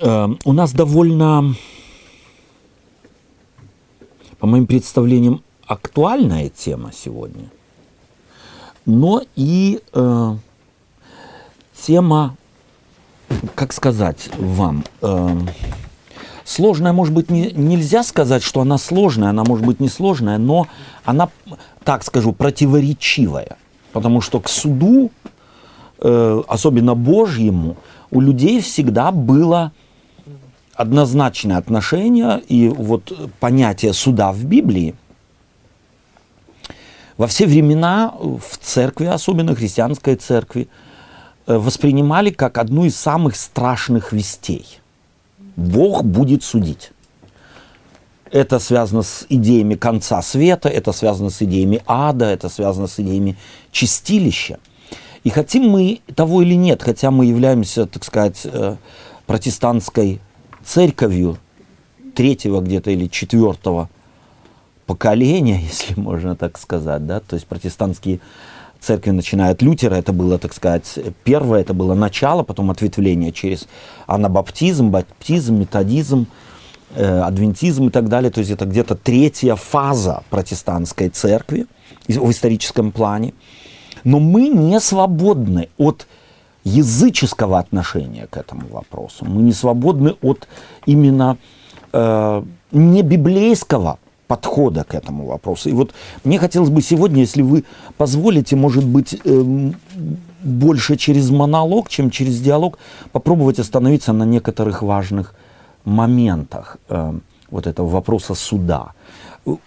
э, у нас довольно, по моим представлениям, актуальная тема сегодня, но и э, тема, как сказать вам, э, сложная, может быть, не, нельзя сказать, что она сложная, она может быть не сложная, но она, так скажу, противоречивая. Потому что к суду, э, особенно Божьему, у людей всегда было однозначное отношение и вот понятие суда в Библии во все времена в церкви, особенно христианской церкви, э, воспринимали как одну из самых страшных вестей. Бог будет судить. Это связано с идеями конца света, это связано с идеями ада, это связано с идеями чистилища. И хотим мы того или нет, хотя мы являемся, так сказать, э, протестантской церковью третьего где-то или четвертого поколения, если можно так сказать, да, то есть протестантские церкви, начиная от Лютера, это было, так сказать, первое, это было начало, потом ответвление через анабаптизм, баптизм, методизм, э, адвентизм и так далее, то есть это где-то третья фаза протестантской церкви в историческом плане. Но мы не свободны от языческого отношения к этому вопросу. Мы не свободны от именно э, не библейского подхода к этому вопросу. И вот мне хотелось бы сегодня, если вы позволите, может быть, э, больше через монолог, чем через диалог, попробовать остановиться на некоторых важных моментах э, вот этого вопроса суда.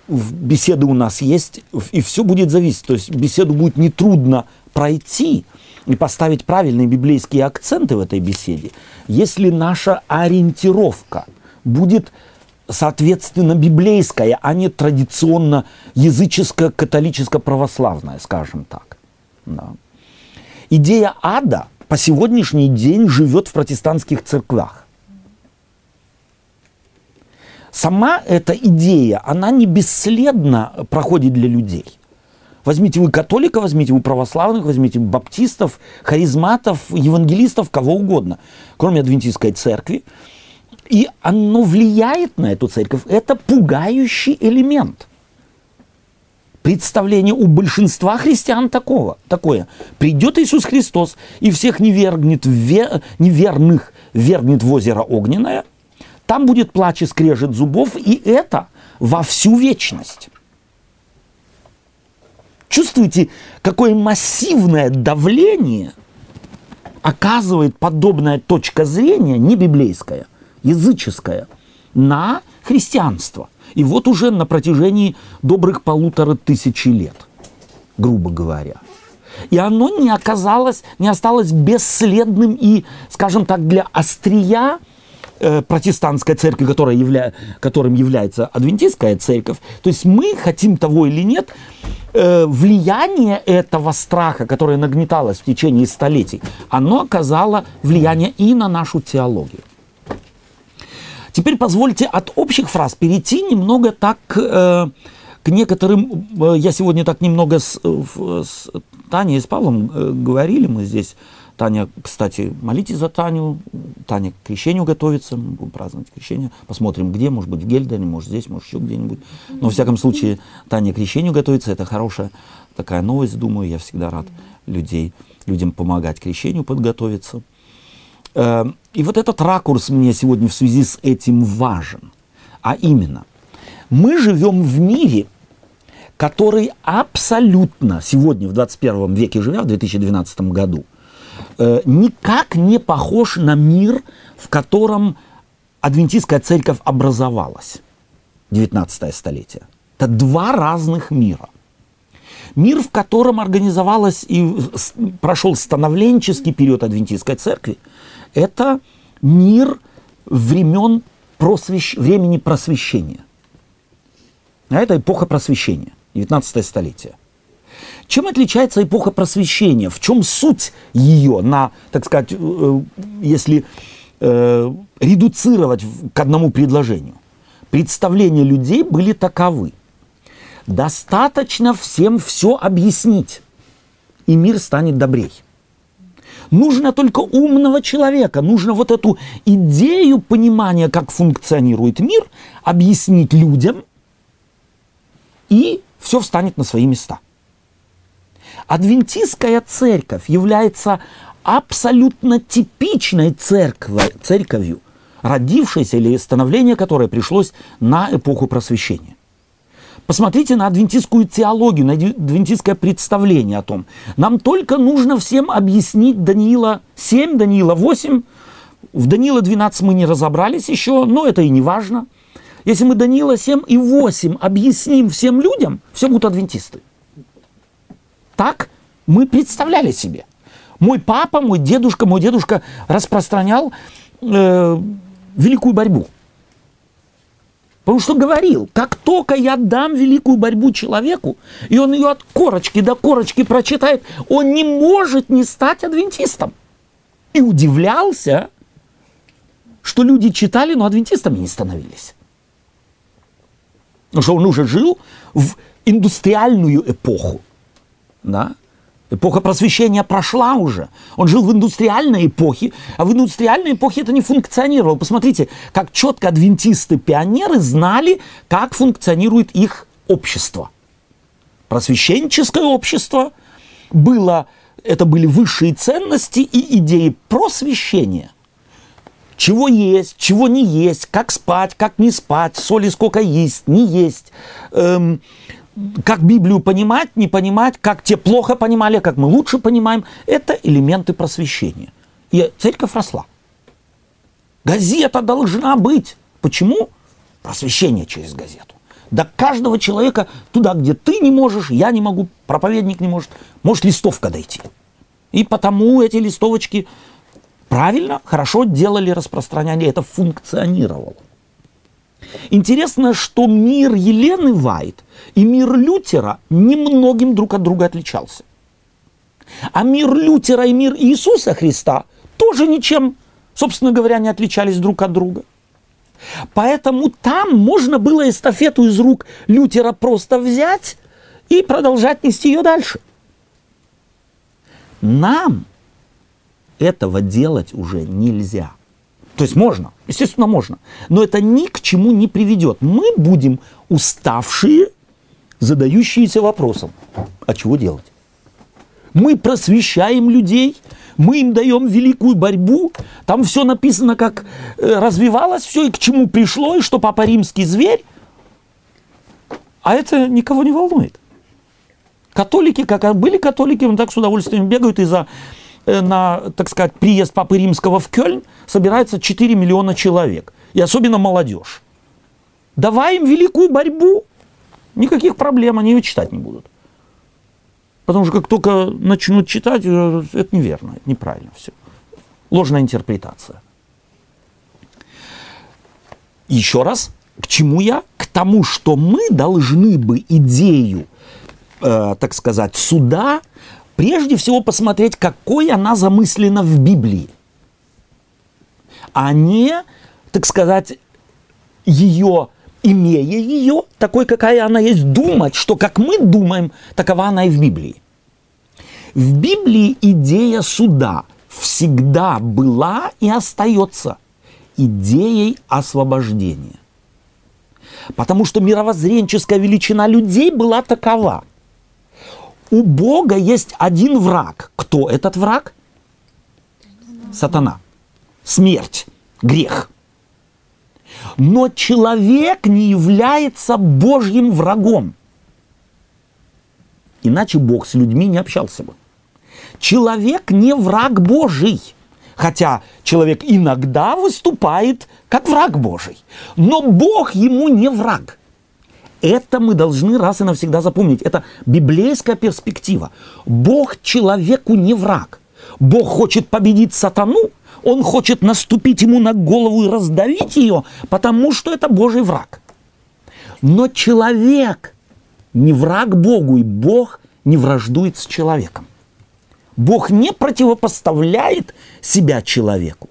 Беседы у нас есть, и все будет зависеть. То есть беседу будет нетрудно пройти, и поставить правильные библейские акценты в этой беседе, если наша ориентировка будет соответственно библейская, а не традиционно языческая, католическо-православная, скажем так. Да. Идея ада по сегодняшний день живет в протестантских церквях. Сама эта идея, она не бесследно проходит для людей. Возьмите вы католика, возьмите вы православных, возьмите баптистов, харизматов, евангелистов, кого угодно, кроме адвентистской церкви. И оно влияет на эту церковь. Это пугающий элемент. Представление у большинства христиан такого, такое. Придет Иисус Христос и всех невергнет, ве, неверных вергнет в озеро огненное. Там будет плач и скрежет зубов, и это во всю вечность. Чувствуете, какое массивное давление оказывает подобная точка зрения, не библейская, языческая, на христианство. И вот уже на протяжении добрых полутора тысячи лет, грубо говоря. И оно не оказалось, не осталось бесследным и, скажем так, для острия э, протестантской церкви, которая явля, которым является адвентистская церковь. То есть мы, хотим того или нет, э, влияние этого страха, которое нагнеталось в течение столетий, оно оказало влияние и на нашу теологию. Теперь позвольте от общих фраз перейти немного так э, к некоторым... Э, я сегодня так немного с, с Таней и с Павлом говорили, мы здесь Таня, кстати, молитесь за Таню. Таня к крещению готовится. Мы будем праздновать крещение. Посмотрим, где. Может быть, в Гельдене, может, здесь, может, еще где-нибудь. Но, во всяком случае, Таня к крещению готовится. Это хорошая такая новость, думаю. Я всегда рад людей, людям помогать крещению подготовиться. Э, и вот этот ракурс мне сегодня в связи с этим важен. А именно, мы живем в мире, который абсолютно сегодня, в 21 веке живя, в 2012 году – Э, никак не похож на мир, в котором адвентистская церковь образовалась. 19 столетие. Это два разных мира. Мир, в котором организовалась и прошел становленческий период адвентистской церкви, это мир времен просвещ... времени просвещения. А это эпоха просвещения, 19 столетие. Чем отличается эпоха просвещения? В чем суть ее на, так сказать, э, если э, редуцировать к одному предложению? Представления людей были таковы. Достаточно всем все объяснить, и мир станет добрей. Нужно только умного человека, нужно вот эту идею понимания, как функционирует мир, объяснить людям, и все встанет на свои места. Адвентистская церковь является абсолютно типичной церковью, церковью, родившейся или становление которой пришлось на эпоху просвещения. Посмотрите на адвентистскую теологию, на адвентистское представление о том. Нам только нужно всем объяснить Даниила 7, Даниила 8. В Даниила 12 мы не разобрались еще, но это и не важно. Если мы Даниила 7 и 8 объясним всем людям, все будут адвентисты. Так мы представляли себе. Мой папа, мой дедушка, мой дедушка распространял э, великую борьбу. Потому что говорил, как только я дам великую борьбу человеку, и он ее от корочки до корочки прочитает, он не может не стать адвентистом. И удивлялся, что люди читали, но адвентистами не становились. Потому что он уже жил в индустриальную эпоху. Да? Эпоха просвещения прошла уже. Он жил в индустриальной эпохе, а в индустриальной эпохе это не функционировало. Посмотрите, как четко адвентисты-пионеры знали, как функционирует их общество. Просвещенческое общество было, это были высшие ценности и идеи просвещения. Чего есть, чего не есть, как спать, как не спать, соли сколько есть, не есть, эм, как Библию понимать, не понимать, как те плохо понимали, как мы лучше понимаем, это элементы просвещения. И церковь росла. Газета должна быть. Почему? Просвещение через газету. До каждого человека, туда, где ты не можешь, я не могу, проповедник не может, может листовка дойти. И потому эти листовочки правильно, хорошо делали распространение, это функционировало. Интересно, что мир Елены Вайт и мир Лютера немногим друг от друга отличался. А мир Лютера и мир Иисуса Христа тоже ничем, собственно говоря, не отличались друг от друга. Поэтому там можно было эстафету из рук Лютера просто взять и продолжать нести ее дальше. Нам этого делать уже нельзя. То есть можно, естественно, можно. Но это ни к чему не приведет. Мы будем уставшие, задающиеся вопросом, а чего делать? Мы просвещаем людей, мы им даем великую борьбу, там все написано, как э, развивалось все и к чему пришло, и что Папа Римский зверь, а это никого не волнует. Католики, как были католики, он так с удовольствием бегают из-за Э, на, так сказать, приезд Папы Римского в Кёльн собирается 4 миллиона человек. И особенно молодежь. Давай им великую борьбу. Никаких проблем, они ее читать не будут. Потому что как только начнут читать, э, это неверно, это неправильно все. Ложная интерпретация. Еще раз, к чему я? К тому, что мы должны бы идею, э, так сказать, суда прежде всего посмотреть, какой она замыслена в Библии, а не, так сказать, ее, имея ее, такой, какая она есть, думать, что как мы думаем, такова она и в Библии. В Библии идея суда всегда была и остается идеей освобождения. Потому что мировоззренческая величина людей была такова – у Бога есть один враг. Кто этот враг? Сатана. Смерть, грех. Но человек не является Божьим врагом. Иначе Бог с людьми не общался бы. Человек не враг Божий. Хотя человек иногда выступает как враг Божий. Но Бог ему не враг. Это мы должны раз и навсегда запомнить. Это библейская перспектива. Бог человеку не враг. Бог хочет победить сатану, он хочет наступить ему на голову и раздавить ее, потому что это Божий враг. Но человек не враг Богу, и Бог не враждует с человеком. Бог не противопоставляет себя человеку.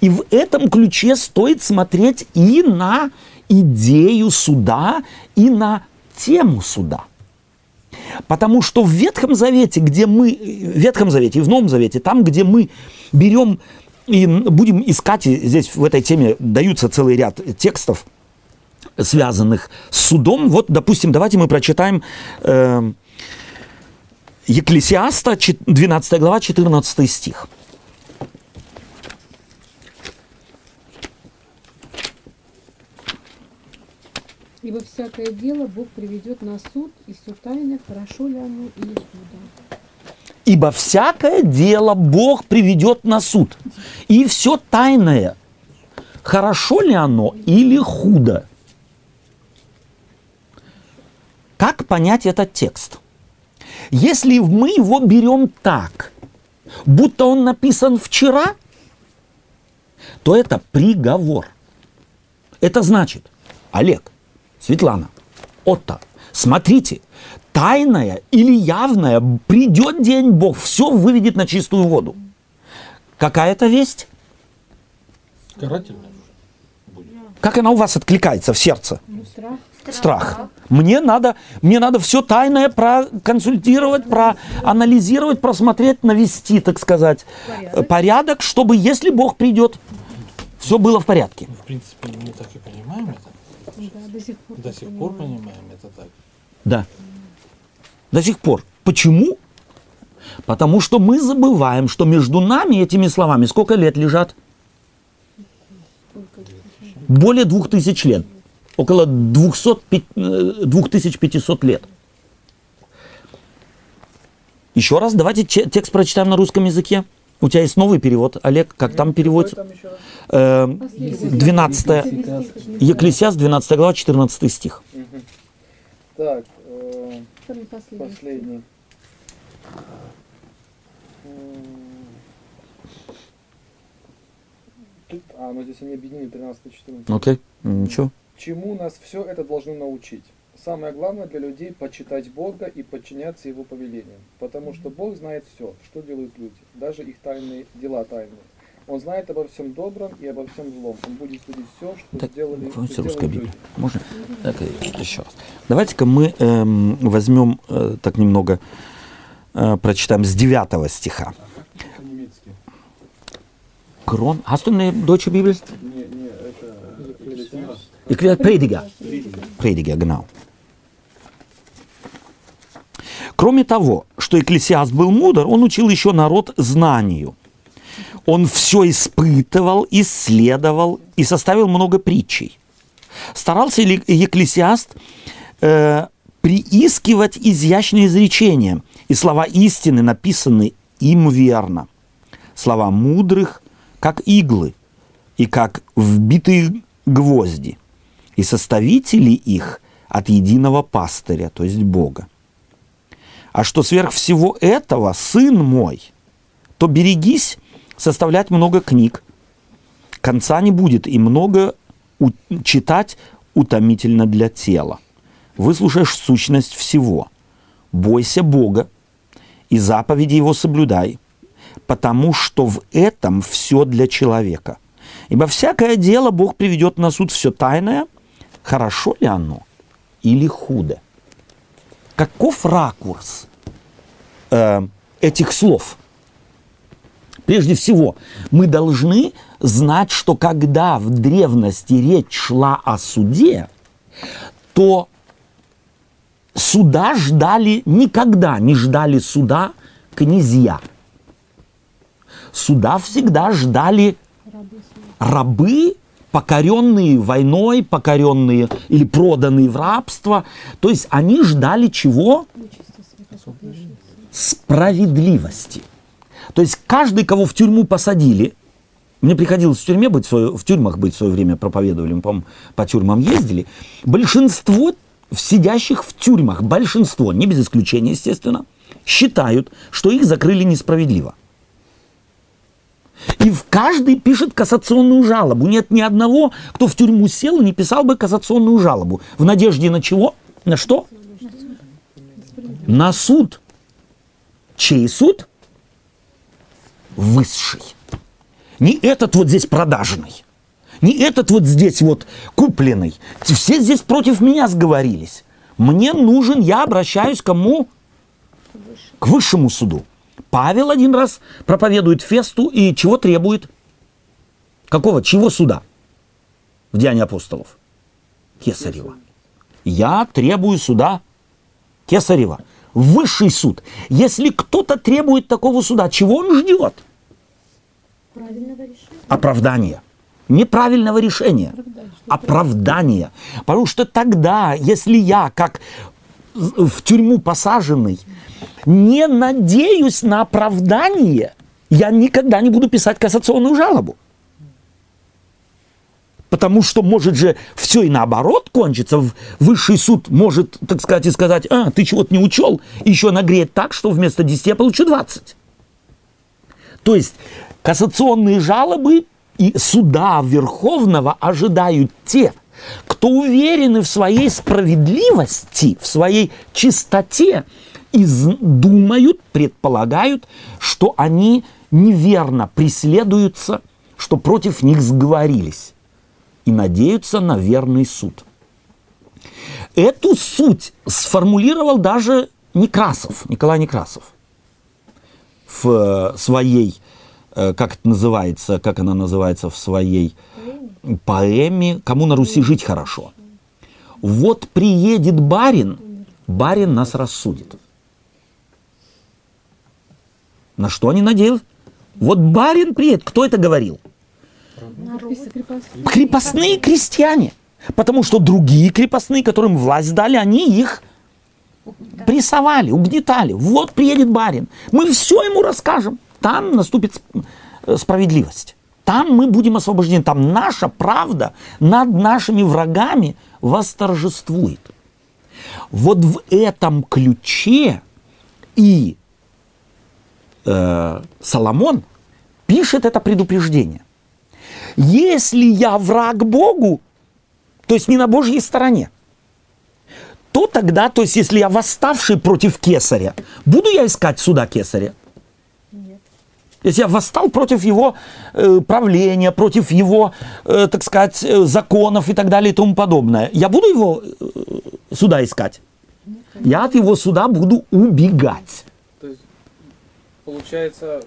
И в этом ключе стоит смотреть и на идею суда и на тему суда. Потому что в Ветхом Завете, где мы, в Ветхом Завете и в Новом Завете, там, где мы берем и будем искать, и здесь в этой теме даются целый ряд текстов, связанных с судом. Вот, допустим, давайте мы прочитаем э, Екклесиаста, 12 глава, 14 стих. Ибо всякое дело Бог приведет на суд, и все тайное, хорошо ли оно или худо. Ибо всякое дело Бог приведет на суд. И все тайное, хорошо ли оно или худо. Как понять этот текст? Если мы его берем так, будто он написан вчера, то это приговор. Это значит, Олег, Светлана, Отто, смотрите, тайное или явное, придет день Бог, все выведет на чистую воду. Какая это весть? Карательная Как она у вас откликается в сердце? Ну, страх. Страх. Мне надо, мне надо все тайное проконсультировать, проанализировать, просмотреть, навести, так сказать, порядок, порядок чтобы, если Бог придет, все было в порядке. В принципе, мы так и понимаем это. Да, до сих пор, До сих пор понимаем это так. Да. До сих пор. Почему? Потому что мы забываем, что между нами этими словами сколько лет лежат? Более двух тысяч лет. Около 200, 2500 лет. Еще раз, давайте текст прочитаем на русском языке. У тебя есть новый перевод, Олег, как там переводится? 12 Екклесиас, 12 глава, 14 стих. Так, э, последний. Тут, а, ну здесь они объединили 13-14. Окей, okay. ничего. Чему нас все это должно научить? Самое главное для людей – почитать Бога и подчиняться Его повелениям. Потому что Бог знает все, что делают люди, даже их тайные дела тайные. Он знает обо всем добром и обо всем злом. Он будет судить все, что так, сделали, что русская Библия. Можно? Так, еще раз. Давайте-ка мы эм, возьмем э, так немного, э, прочитаем с 9 стиха. Крон. Hast du eine deutsche Bibel? Не, не, это... Prediger. Prediger, genau. Кроме того, что Экклесиаст был мудр, он учил еще народ знанию. Он все испытывал, исследовал и составил много притчей. Старался ли Екклесиаст э, приискивать изящные изречения, и слова истины написаны им верно. Слова мудрых, как иглы, и как вбитые гвозди, и составители их от единого пастыря, то есть Бога. А что сверх всего этого, сын мой, то берегись составлять много книг. Конца не будет, и много читать утомительно для тела. Выслушаешь сущность всего. Бойся Бога и заповеди Его соблюдай, потому что в этом все для человека. Ибо всякое дело Бог приведет на суд все тайное, хорошо ли оно или худо. Каков ракурс э, этих слов? Прежде всего, мы должны знать, что когда в древности речь шла о суде, то суда ждали, никогда не ждали суда князья. Суда всегда ждали рабы, покоренные войной, покоренные или проданные в рабство. То есть они ждали чего? Справедливости. То есть каждый, кого в тюрьму посадили, мне приходилось в тюрьме быть, в, в тюрьмах быть в свое время проповедовали, мы, по, по тюрьмам ездили. Большинство сидящих в тюрьмах, большинство, не без исключения, естественно, считают, что их закрыли несправедливо. И в каждый пишет кассационную жалобу. Нет ни одного, кто в тюрьму сел и не писал бы кассационную жалобу. В надежде на чего? На что? На суд. Чей суд? высший. Не этот вот здесь продажный, не этот вот здесь вот купленный. Все здесь против меня сговорились. Мне нужен, я обращаюсь к кому? к высшему суду. Павел один раз проповедует Фесту и чего требует? Какого? Чего суда? В Деянии апостолов. Кесарева. Я требую суда Кесарева. Высший суд. Если кто-то требует такого суда, чего он ждет? Правильного решения. Оправдания. Неправильного решения. Оправдание, Оправдания. Потому что тогда, если я, как в тюрьму посаженный, не надеюсь на оправдание, я никогда не буду писать кассационную жалобу. Потому что может же все и наоборот кончиться. В- Высший суд может, так сказать, и сказать, а, ты чего-то не учел, еще нагреть так, что вместо 10 я получу 20. То есть кассационные жалобы и суда Верховного ожидают те, кто уверены в своей справедливости, в своей чистоте и думают, предполагают, что они неверно преследуются, что против них сговорились и надеются на верный суд. Эту суть сформулировал даже Некрасов, Николай Некрасов в э, своей, э, как это называется, как она называется в своей поэме «Кому на Руси жить хорошо». Вот приедет барин, барин нас рассудит. На что они надеялись? Вот барин приедет. Кто это говорил? Крепостные- крепостные. крестьяне. Потому что другие крепостные, которым власть дали, они их прессовали, угнетали. Вот приедет барин. Мы все ему расскажем. Там наступит э, справедливость. Там мы будем освобождены. Там наша правда над нашими врагами восторжествует. Вот в этом ключе и э, Соломон пишет это предупреждение. Если я враг Богу, то есть не на Божьей стороне, то тогда, то есть если я восставший против кесаря, буду я искать суда кесаря? Нет. Если я восстал против его э, правления, против его, э, так сказать, э, законов и так далее и тому подобное, я буду его э, суда искать? Я от его суда буду убегать. Получается,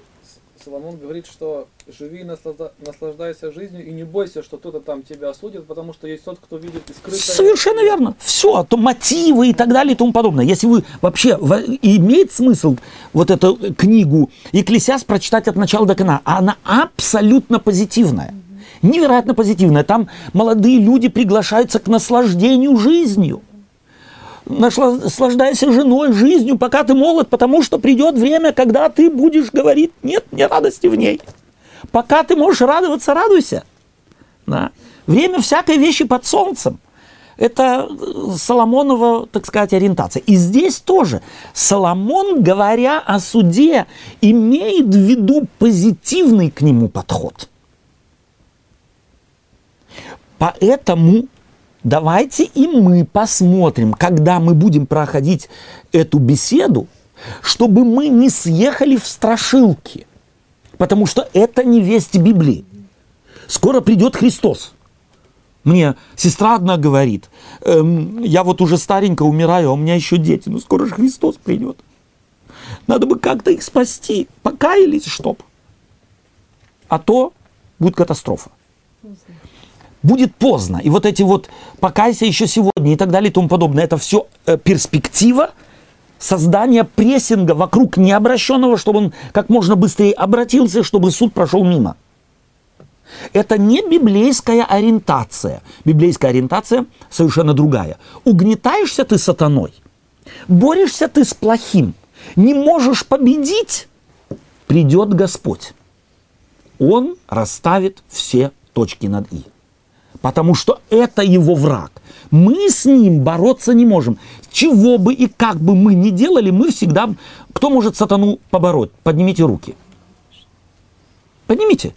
Соломон говорит, что живи и наслажда- наслаждайся жизнью и не бойся, что кто-то там тебя осудит, потому что есть тот, кто видит и скрытое. Совершенно верно. Все, то мотивы и так далее и тому подобное. Если вы вообще во- имеет смысл вот эту книгу Екклесиас прочитать от начала до конца, а она абсолютно позитивная. Невероятно позитивная. Там молодые люди приглашаются к наслаждению жизнью. Наслаждайся женой, жизнью, пока ты молод, потому что придет время, когда ты будешь говорить, нет мне радости в ней. Пока ты можешь радоваться, радуйся. Да. Время всякой вещи под солнцем. Это э, Соломонова, так сказать, ориентация. И здесь тоже Соломон, говоря о суде, имеет в виду позитивный к нему подход. Поэтому давайте и мы посмотрим, когда мы будем проходить эту беседу, чтобы мы не съехали в страшилки. Потому что это не весть Библии. Скоро придет Христос. Мне сестра одна говорит, «Эм, я вот уже старенько умираю, а у меня еще дети, ну скоро же Христос придет. Надо бы как-то их спасти, покаялись, чтоб. А то будет катастрофа. Будет поздно. И вот эти вот покайся еще сегодня и так далее и тому подобное, это все перспектива создания прессинга вокруг необращенного, чтобы он как можно быстрее обратился, чтобы суд прошел мимо. Это не библейская ориентация. Библейская ориентация совершенно другая. Угнетаешься ты сатаной, борешься ты с плохим, не можешь победить, придет Господь. Он расставит все точки над «и». Потому что это его враг. Мы с ним бороться не можем. Чего бы и как бы мы ни делали, мы всегда... Кто может сатану побороть? Поднимите руки. Поднимите.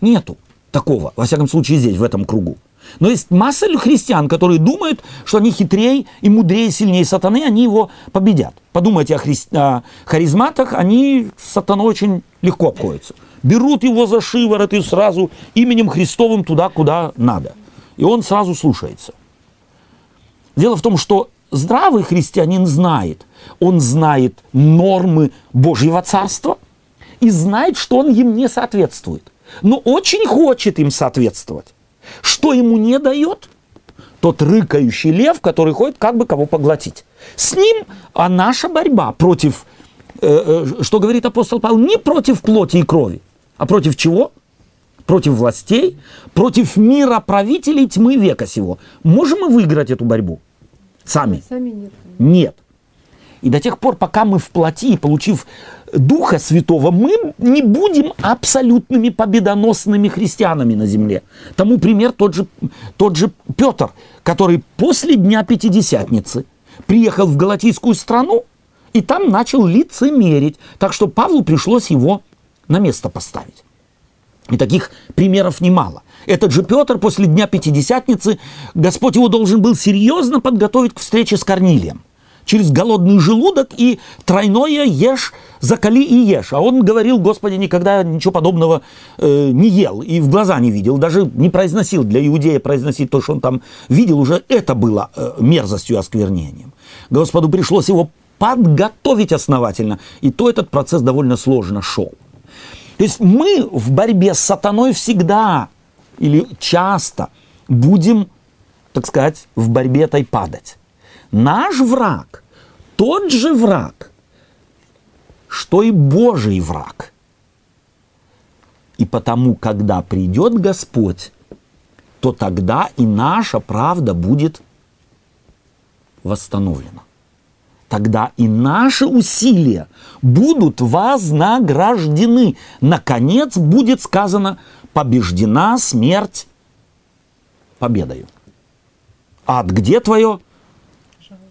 Нету такого, во всяком случае здесь, в этом кругу. Но есть масса христиан, которые думают, что они хитрее и мудрее, сильнее сатаны, они его победят. Подумайте о, хри... о харизматах, они с сатаной очень легко обходятся. Берут его за шиворот и сразу именем Христовым туда, куда надо. И он сразу слушается. Дело в том, что здравый христианин знает. Он знает нормы Божьего Царства и знает, что он им не соответствует. Но очень хочет им соответствовать. Что ему не дает? Тот рыкающий лев, который ходит как бы кого поглотить. С ним а наша борьба против, э, э, что говорит апостол Павел, не против плоти и крови, а против чего? Против властей, против мира правителей тьмы века сего. Можем мы выиграть эту борьбу? Сами? Сами нет. Нет. И до тех пор, пока мы в плоти, получив Духа Святого, мы не будем абсолютными победоносными христианами на земле. Тому пример тот же, тот же Петр, который после Дня Пятидесятницы приехал в Галатийскую страну и там начал лицемерить. Так что Павлу пришлось его на место поставить. И таких примеров немало. Этот же Петр после Дня Пятидесятницы, Господь его должен был серьезно подготовить к встрече с Корнилием. Через голодный желудок и тройное ешь, закали и ешь. А он говорил, Господи, никогда ничего подобного э, не ел и в глаза не видел, даже не произносил. Для иудея произносить то, что он там видел, уже это было э, мерзостью, осквернением. Господу пришлось его подготовить основательно. И то этот процесс довольно сложно шел. То есть мы в борьбе с сатаной всегда или часто будем, так сказать, в борьбе этой падать. Наш враг тот же враг, что и Божий враг. И потому, когда придет Господь, то тогда и наша правда будет восстановлена. Тогда и наши усилия будут вознаграждены. Наконец будет сказано, побеждена смерть победою. Ад где твое?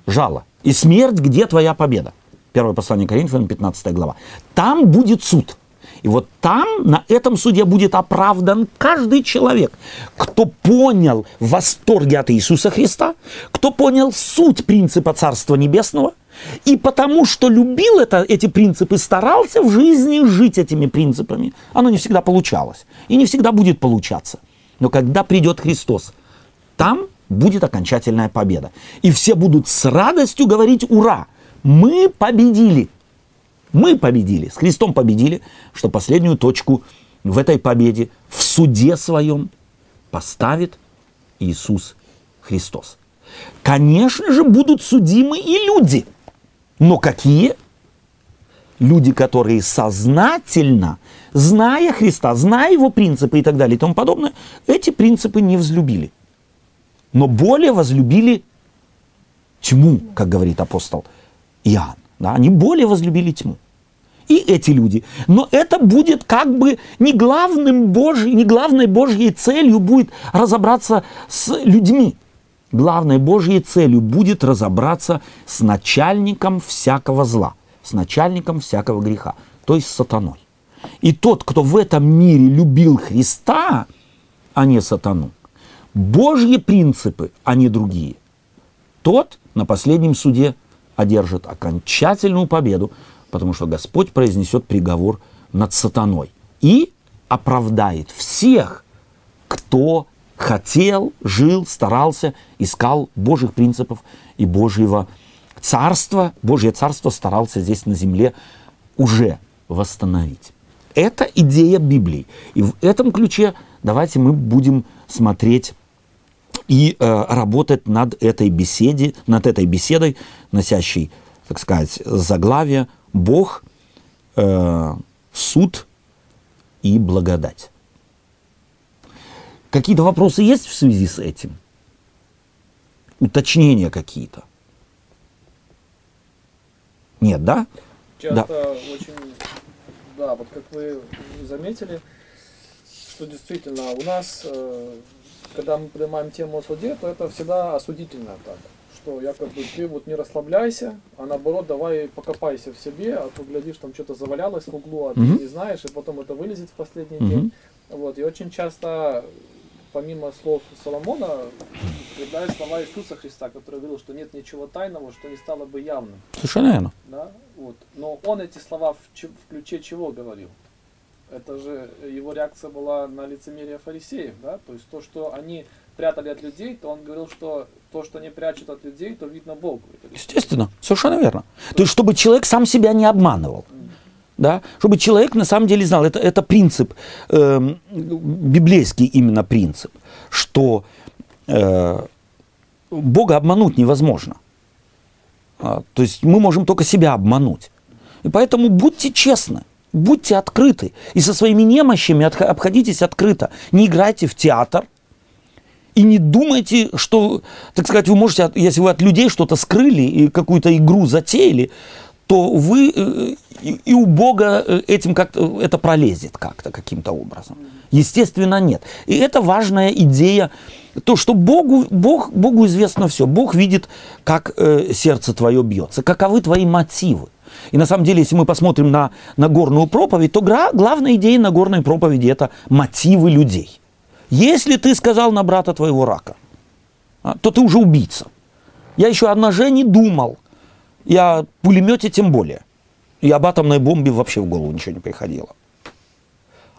Жало. И смерть где твоя победа? Первое послание Коринфянам, 15 глава. Там будет суд. И вот там, на этом суде будет оправдан каждый человек, кто понял в восторге от Иисуса Христа, кто понял суть принципа Царства Небесного, и потому что любил это, эти принципы, старался в жизни жить этими принципами. Оно не всегда получалось и не всегда будет получаться. Но когда придет Христос, там будет окончательная победа. И все будут с радостью говорить «Ура! Мы победили!» Мы победили, с Христом победили, что последнюю точку в этой победе, в суде своем поставит Иисус Христос. Конечно же, будут судимы и люди. Но какие? Люди, которые сознательно, зная Христа, зная Его принципы и так далее и тому подобное, эти принципы не взлюбили. Но более возлюбили тьму, как говорит апостол Иоанн. Да, они более возлюбили тьму. И эти люди. Но это будет как бы не главным Божьей, не главной Божьей целью будет разобраться с людьми. Главной Божьей целью будет разобраться с начальником всякого зла, с начальником всякого греха, то есть с сатаной. И тот, кто в этом мире любил Христа, а не сатану, Божьи принципы, а не другие, тот на последнем суде одержит окончательную победу, потому что Господь произнесет приговор над сатаной и оправдает всех, кто хотел, жил, старался, искал Божьих принципов и Божьего царства, Божье царство старался здесь на земле уже восстановить. Это идея Библии. И в этом ключе давайте мы будем смотреть и э, работать над этой беседе, над этой беседой, носящей, так сказать, заглавие Бог, э, суд и благодать. Какие-то вопросы есть в связи с этим? Уточнения какие-то? Нет, да? Часто очень, да, вот как вы заметили, что действительно у нас, э, когда мы принимаем тему о суде, то это всегда осудительно так. Что якобы ты вот не расслабляйся, а наоборот давай покопайся в себе, а то глядишь там что-то завалялось в углу, а ты Мгм. не знаешь, и потом это вылезет в последний Мгм. день. Вот, и очень часто, помимо слов Соломона, употребляют слова Иисуса Христа, который говорил, что нет ничего тайного, что не стало бы явным. Совершенно верно. Да? Вот. Но он эти слова в, че- в ключе чего говорил? Это же его реакция была на лицемерие фарисеев, да? То есть то, что они прятали от людей, то он говорил, что то, что не прячут от людей, то видно Богу. Естественно, совершенно верно. То есть, чтобы человек сам себя не обманывал. Да? Чтобы человек на самом деле знал, это, это принцип, эм, библейский именно принцип, что э, Бога обмануть невозможно. А, то есть мы можем только себя обмануть. И поэтому будьте честны, будьте открыты. И со своими немощами обходитесь открыто. Не играйте в театр, и не думайте, что, так сказать, вы можете, если вы от людей что-то скрыли и какую-то игру затеяли, то вы э, и, и у Бога э, этим как-то это пролезет как-то каким-то образом. Естественно, нет. И это важная идея, то, что Богу, Бог, Богу известно все. Бог видит, как э, сердце твое бьется, каковы твои мотивы. И на самом деле, если мы посмотрим на Нагорную проповедь, то гра- главная идея Нагорной проповеди – это мотивы людей. Если ты сказал на брата твоего рака, а, то ты уже убийца. Я еще о ноже не думал. О пулемете тем более. И об атомной бомбе вообще в голову ничего не приходило.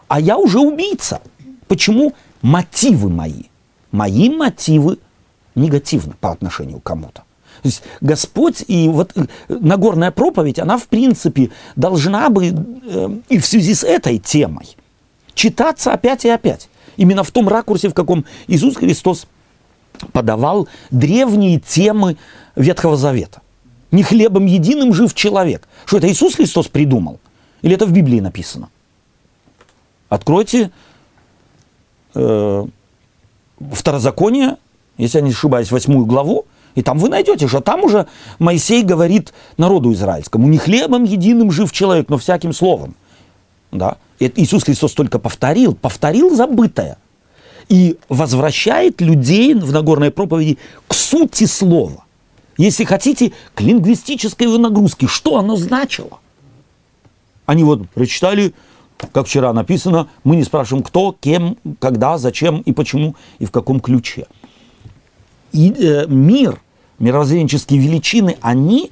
А я уже убийца. Почему? Мотивы мои. Мои мотивы негативны по отношению к кому-то. То есть Господь и вот э, Нагорная проповедь, она в принципе должна бы э, и в связи с этой темой читаться опять и опять. Именно в том ракурсе, в каком Иисус Христос подавал древние темы Ветхого Завета. Не хлебом единым жив человек. Что это Иисус Христос придумал? Или это в Библии написано? Откройте э, Второзаконие, если я не ошибаюсь, восьмую главу, и там вы найдете, что там уже Моисей говорит народу израильскому, не хлебом единым жив человек, но всяким словом. Да? Иисус Христос только повторил, повторил забытое. И возвращает людей в Нагорной проповеди к сути слова. Если хотите, к лингвистической его нагрузке. Что оно значило? Они вот прочитали, как вчера написано, мы не спрашиваем, кто, кем, когда, зачем и почему, и в каком ключе. И э, мир, мировоззренческие величины, они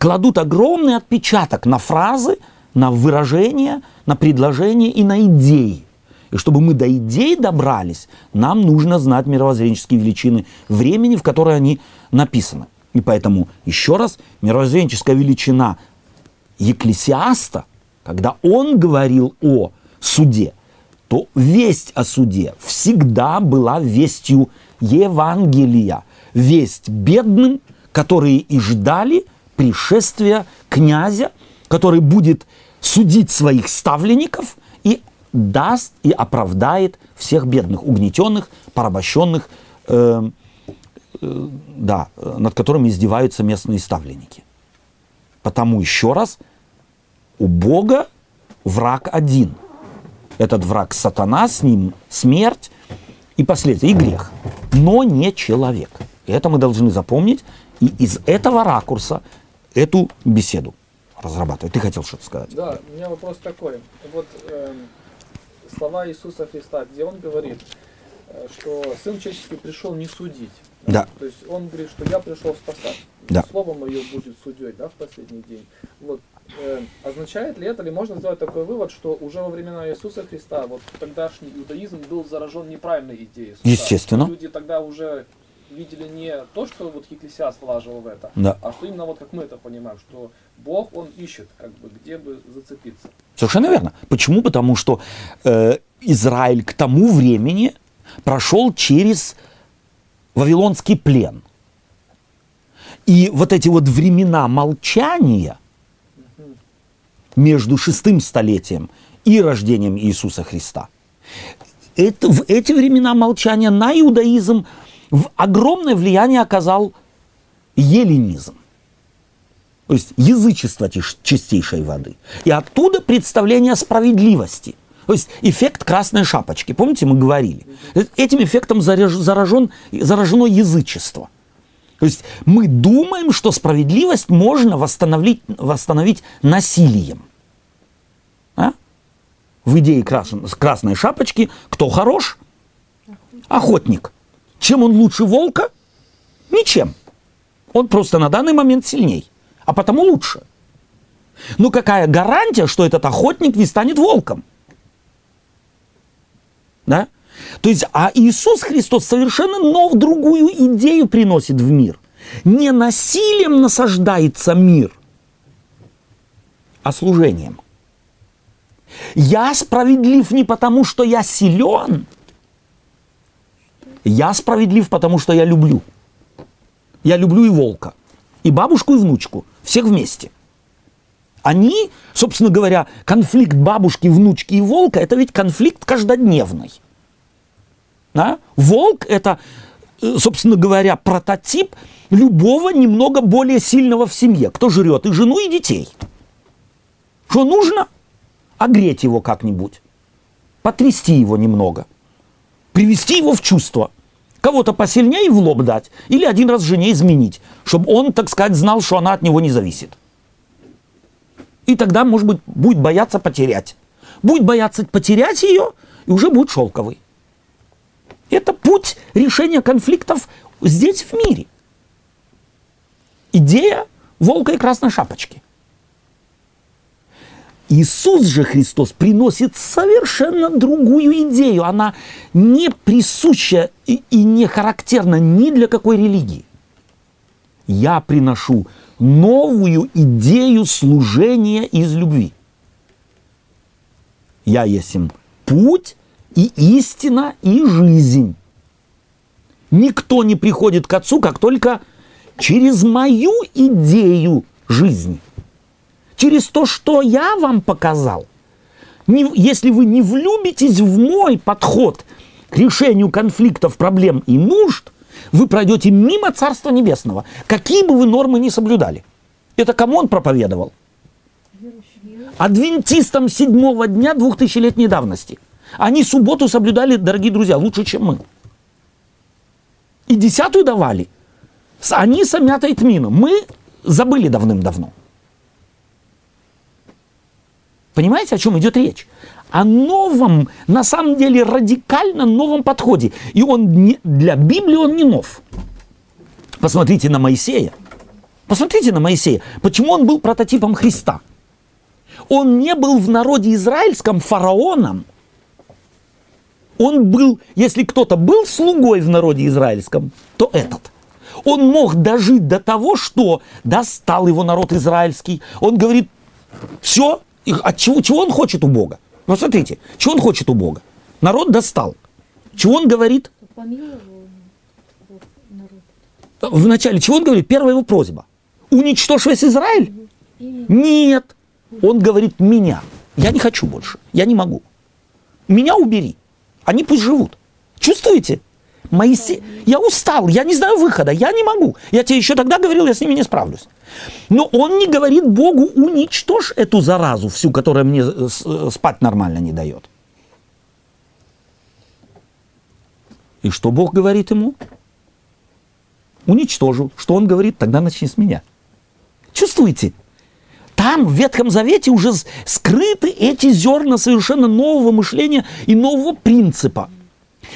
кладут огромный отпечаток на фразы, на выражения, на предложения и на идеи. И чтобы мы до идей добрались, нам нужно знать мировоззренческие величины времени, в которое они написаны. И поэтому, еще раз, мировоззренческая величина Екклесиаста, когда он говорил о суде, то весть о суде всегда была вестью Евангелия. Весть бедным, которые и ждали пришествия князя, который будет судить своих ставленников и даст и оправдает всех бедных, угнетенных, порабощенных, э, да, э, над которыми издеваются местные ставленники. Потому еще раз, у Бога враг один. Этот враг сатана, с ним смерть и последствия, и грех. Но не человек. Это мы должны запомнить и из этого ракурса эту беседу разрабатывать. Ты хотел что-то сказать? Да, у меня вопрос такой. Вот эм, слова Иисуса Христа, где Он говорит, э, что Сын Человеческий пришел не судить. Да. То есть Он говорит, что я пришел спасать. Да. Слово мое будет судьей, да, в последний день. Вот. э, означает ли это, или можно сделать такой вывод, что уже во времена Иисуса Христа вот тогдашний иудаизм был заражен неправильной идеей суда? Естественно. Люди тогда уже видели не то, что вот Екклесиас вложил в это, Да. а что именно вот как мы это понимаем, что Бог, Он ищет, как бы, где бы зацепиться. Совершенно верно. Почему? Потому что э, Израиль к тому времени прошел через Вавилонский плен. И вот эти вот времена молчания между шестым столетием и рождением Иисуса Христа, это, в эти времена молчания на иудаизм в огромное влияние оказал эллинизм. То есть язычество чистейшей воды. И оттуда представление справедливости. То есть эффект красной шапочки. Помните, мы говорили? Этим эффектом заражен, заражено язычество. То есть мы думаем, что справедливость можно восстановить, восстановить насилием. А? В идее крас- красной шапочки кто хорош? Охотник. Чем он лучше волка? Ничем. Он просто на данный момент сильней, а потому лучше. Ну какая гарантия, что этот охотник не станет волком? Да? То есть, а Иисус Христос совершенно нов, другую идею приносит в мир. Не насилием насаждается мир, а служением. Я справедлив не потому, что я силен, я справедлив, потому что я люблю. Я люблю и волка, и бабушку, и внучку, всех вместе. Они, собственно говоря, конфликт бабушки, внучки и волка, это ведь конфликт каждодневный. Да? Волк – это, э, собственно говоря, прототип любого немного более сильного в семье. Кто жрет и жену, и детей. Что нужно? Огреть его как-нибудь. Потрясти его немного. Привести его в чувство. Кого-то посильнее в лоб дать. Или один раз жене изменить. Чтобы он, так сказать, знал, что она от него не зависит. И тогда, может быть, будет бояться потерять. Будет бояться потерять ее, и уже будет шелковый. Это путь решения конфликтов здесь, в мире. Идея волка и красной шапочки. Иисус же Христос приносит совершенно другую идею. Она не присуща и, и не характерна ни для какой религии. Я приношу новую идею служения из любви. Я есть им путь и истина и жизнь. Никто не приходит к Отцу, как только через мою идею жизни. Через то, что я вам показал. Не- если вы не влюбитесь в мой подход к решению конфликтов, проблем и нужд, вы пройдете мимо Царства Небесного, какие бы вы нормы ни соблюдали. Это кому он проповедовал? Адвентистам седьмого дня двухтысячелетней давности. Они субботу соблюдали, дорогие друзья, лучше, чем мы. И десятую давали. Они с Амятой Тмином. Мы забыли давным-давно. Понимаете, о чем идет речь? О новом, на самом деле радикально новом подходе. И он не, для Библии он не нов. Посмотрите на Моисея. Посмотрите на Моисея. Почему он был прототипом Христа? Он не был в народе израильском фараоном. Он был, если кто-то был слугой в народе израильском, то этот. Он мог дожить до того, что достал его народ израильский. Он говорит, все, от чего, чего он хочет у Бога? Ну, смотрите, чего он хочет у Бога? Народ достал. Чего он говорит? Народ. Вначале, чего он говорит? Первая его просьба. Уничтожь весь Израиль? Нет. Он говорит, меня. Я не хочу больше. Я не могу. Меня убери. Они пусть живут. Чувствуете? Моисей, я устал, я не знаю выхода, я не могу. Я тебе еще тогда говорил, я с ними не справлюсь. Но он не говорит Богу, уничтожь эту заразу всю, которая мне э, э, спать нормально не дает. И что Бог говорит ему? Уничтожу. Что он говорит? Тогда начни с меня. Чувствуете? Там, в Ветхом Завете, уже скрыты эти зерна совершенно нового мышления и нового принципа.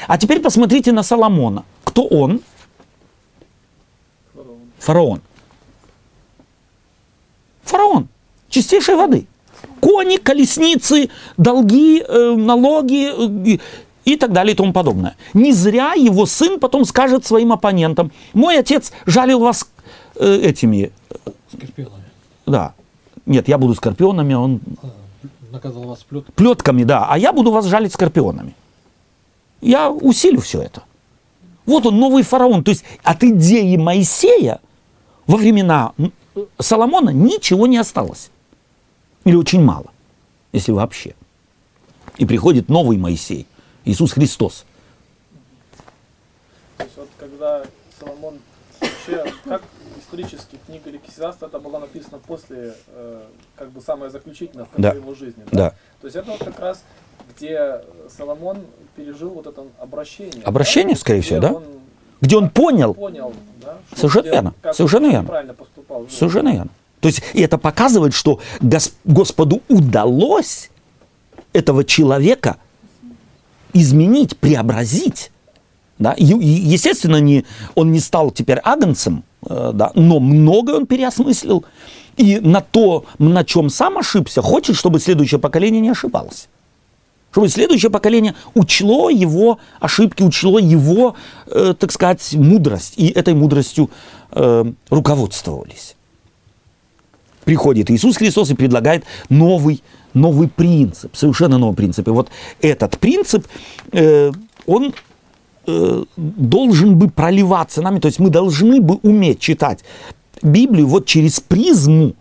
А теперь посмотрите на Соломона. Кто он? Фараон. Фараон. Чистейшей воды. Кони, колесницы, долги, э, налоги э, и- так далее и тому подобное. Не зря его сын потом скажет своим оппонентам, мой отец жалил вас э, этими, Скорпионами. да, нет, я буду скорпионами, он А, наказал вас плет. плетками, да, а я буду вас жалить скорпионами. Я усилю все это. Вот он, новый фараон. То есть от идеи Моисея во времена Соломона ничего не осталось. Или очень мало, если вообще. И приходит новый Моисей, Иисус Христос. То есть вот когда Соломон вообще, как исторически книга Екклесиаста, это была написана после, э, как бы самое заключительное в конце Да. его жизни. Да. То есть это вот как раз, где Соломон пережил вот это обращение. Обращение, да, скорее всего, да? Он Где он понял, понял, да, Совершенно верно, совершенно верно. Совершенно верно. То есть и это показывает, что Гос- Господу удалось этого человека изменить, преобразить. Да? И, естественно, не, он не стал теперь агнцем, э, да, но многое он переосмыслил. И на то, на чем сам ошибся, хочет, чтобы следующее поколение не ошибалось. Чтобы следующее поколение учло его ошибки, учло его, э, так сказать, мудрость. И этой мудростью э, руководствовались. Приходит Иисус Христос и предлагает новый, новый принцип, совершенно новый принцип. И вот этот принцип, э, он э, должен бы проливаться нами, то есть мы должны бы уметь читать Библию вот через призму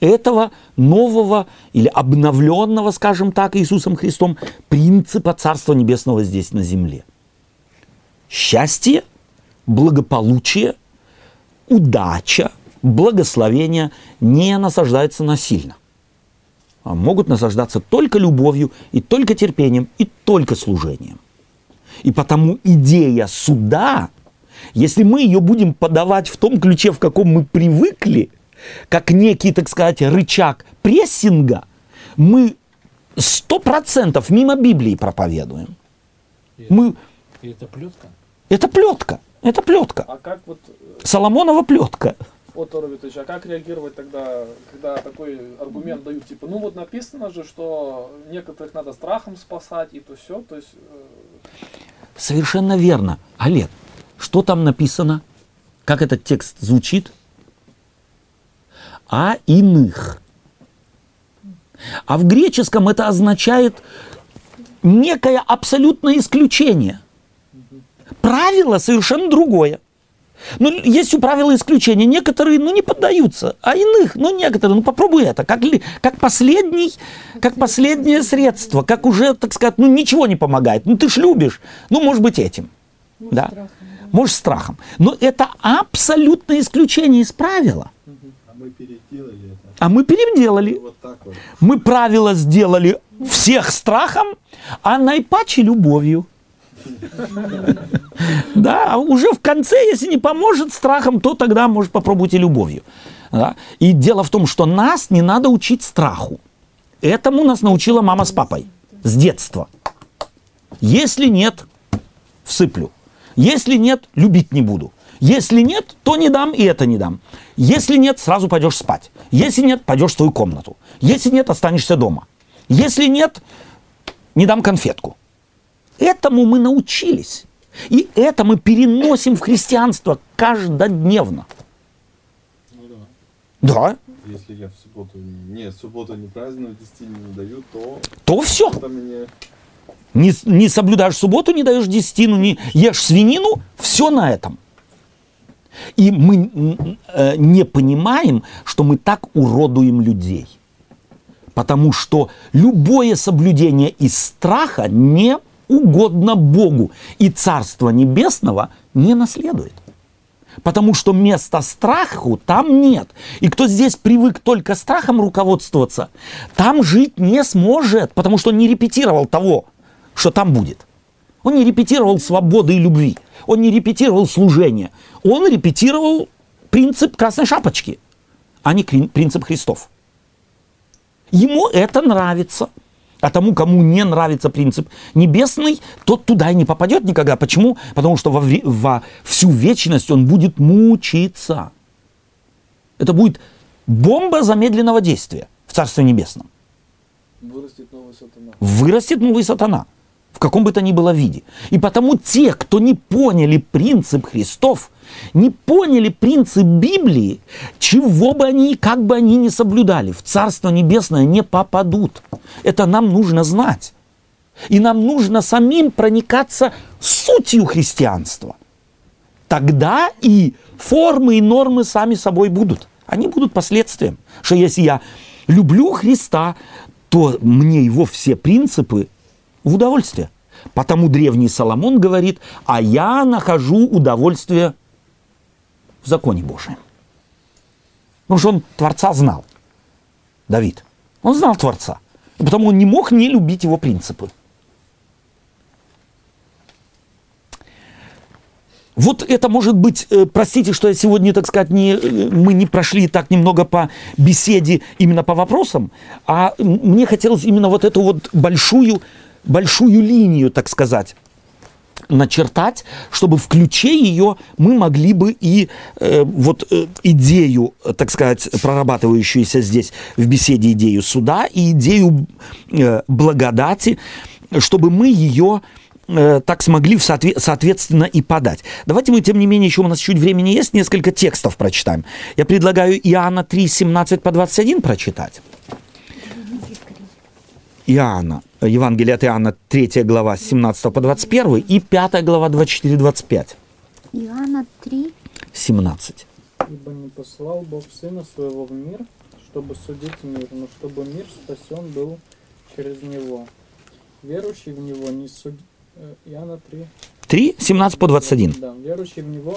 этого нового или обновленного, скажем так, Иисусом Христом принципа Царства Небесного здесь на земле. Счастье, благополучие, удача, благословение не насаждается насильно, а могут насаждаться только любовью и только терпением и только служением. И потому идея суда, если мы ее будем подавать в том ключе, в каком мы привыкли, как некий, так сказать, рычаг прессинга, мы сто процентов мимо Библии проповедуем. И, Мы, и это плетка? это плетка, это плетка. А как вот, э, Соломонова плетка. Отто Робитович, а как реагировать тогда, когда такой аргумент дают, типа, ну вот написано же, что некоторых надо страхом спасать и то все, то есть э, Совершенно верно. Олег, что там написано? Как этот текст звучит? А иных. А в греческом это означает некое абсолютное исключение. Правило совершенно другое. Ну, есть у правила исключения. Некоторые, ну, не поддаются, а иных, ну, некоторые, ну, попробуй это, как, ли, как последний, как последнее средство, как уже, так сказать, ну, ничего не помогает. Ну, ты ж любишь, ну, может быть, этим. Может, да. страхом, да. Может, страхом. Но это абсолютное исключение из правила. А мы переделали это. А мы переделали. Вот так вот. Мы правила сделали всех страхом, а наипаче любовью. Да, а уже в конце, если не поможет страхом, то тогда, может, попробуйте любовью. Да? И дело в том, что нас не надо учить страху. Этому нас научила мама с папой с детства. Если нет, всыплю. Если нет, любить не буду. Если нет, то не дам и это не дам. Если нет, сразу пойдешь спать. Если нет, пойдешь в свою комнату. Если нет, останешься дома. Если нет, не дам конфетку. Этому мы научились. И это мы переносим в христианство каждодневно. Ну да. Да, Если я в субботу, не, в субботу не праздную, десятину не даю, то то все. мне Не, не соблюдаешь субботу, не даешь десятину, не ешь свинину, все на этом. И мы э, не понимаем, что мы так уродуем людей. Потому что любое соблюдение из страха не угодно Богу. И Царство Небесного не наследует. Потому что места страху там нет. И кто здесь привык только страхом руководствоваться, там жить не сможет, потому что он не репетировал того, что там будет. Он не репетировал свободы и любви. Он не репетировал служения. Он репетировал принцип красной шапочки, а не принцип Христов. Ему это нравится. А тому, кому не нравится принцип небесный, тот туда и не попадет никогда. Почему? Потому что во, во всю вечность он будет мучиться. Это будет бомба замедленного действия в Царстве Небесном. вырастет новый сатана. Вырастет новый сатана в каком бы то ни было виде. И потому те, кто не поняли принцип Христов, не поняли принцип Библии, чего бы они, и как бы они ни соблюдали, в Царство Небесное не попадут. Это нам нужно знать. И нам нужно самим проникаться сутью христианства. Тогда и формы и нормы сами собой будут. Они будут последствием. Что если я люблю Христа, то мне его все принципы в удовольствие. Потому древний Соломон говорит, а я нахожу удовольствие в законе Божьем. Потому что он Творца знал, Давид. Он знал Творца. Потому он не мог не любить его принципы. Вот это может быть, э, простите, что я сегодня, так сказать, не, э, мы не прошли так немного по беседе именно по вопросам, а мне хотелось именно вот эту вот большую, большую линию, так сказать, начертать, чтобы в ключе ее мы могли бы и э, вот э, идею, так сказать, прорабатывающуюся здесь в беседе идею суда и идею э, благодати чтобы мы ее э, так смогли в соотве- соответственно и подать. Давайте мы, тем не менее, еще у нас чуть времени есть, несколько текстов прочитаем. Я предлагаю Иоанна 3, 17 по 21 прочитать. Иоанна, Евангелие от Иоанна, 3 глава, с 17 по 21 и 5 глава, 24-25. Иоанна 3, 17. Ибо не послал Бог Сына Своего в мир, чтобы судить мир, но чтобы мир спасен был через Него. Верующий в Него не суд... э, Иоанна 3. 3, 17 по 21. Да, верующий в Него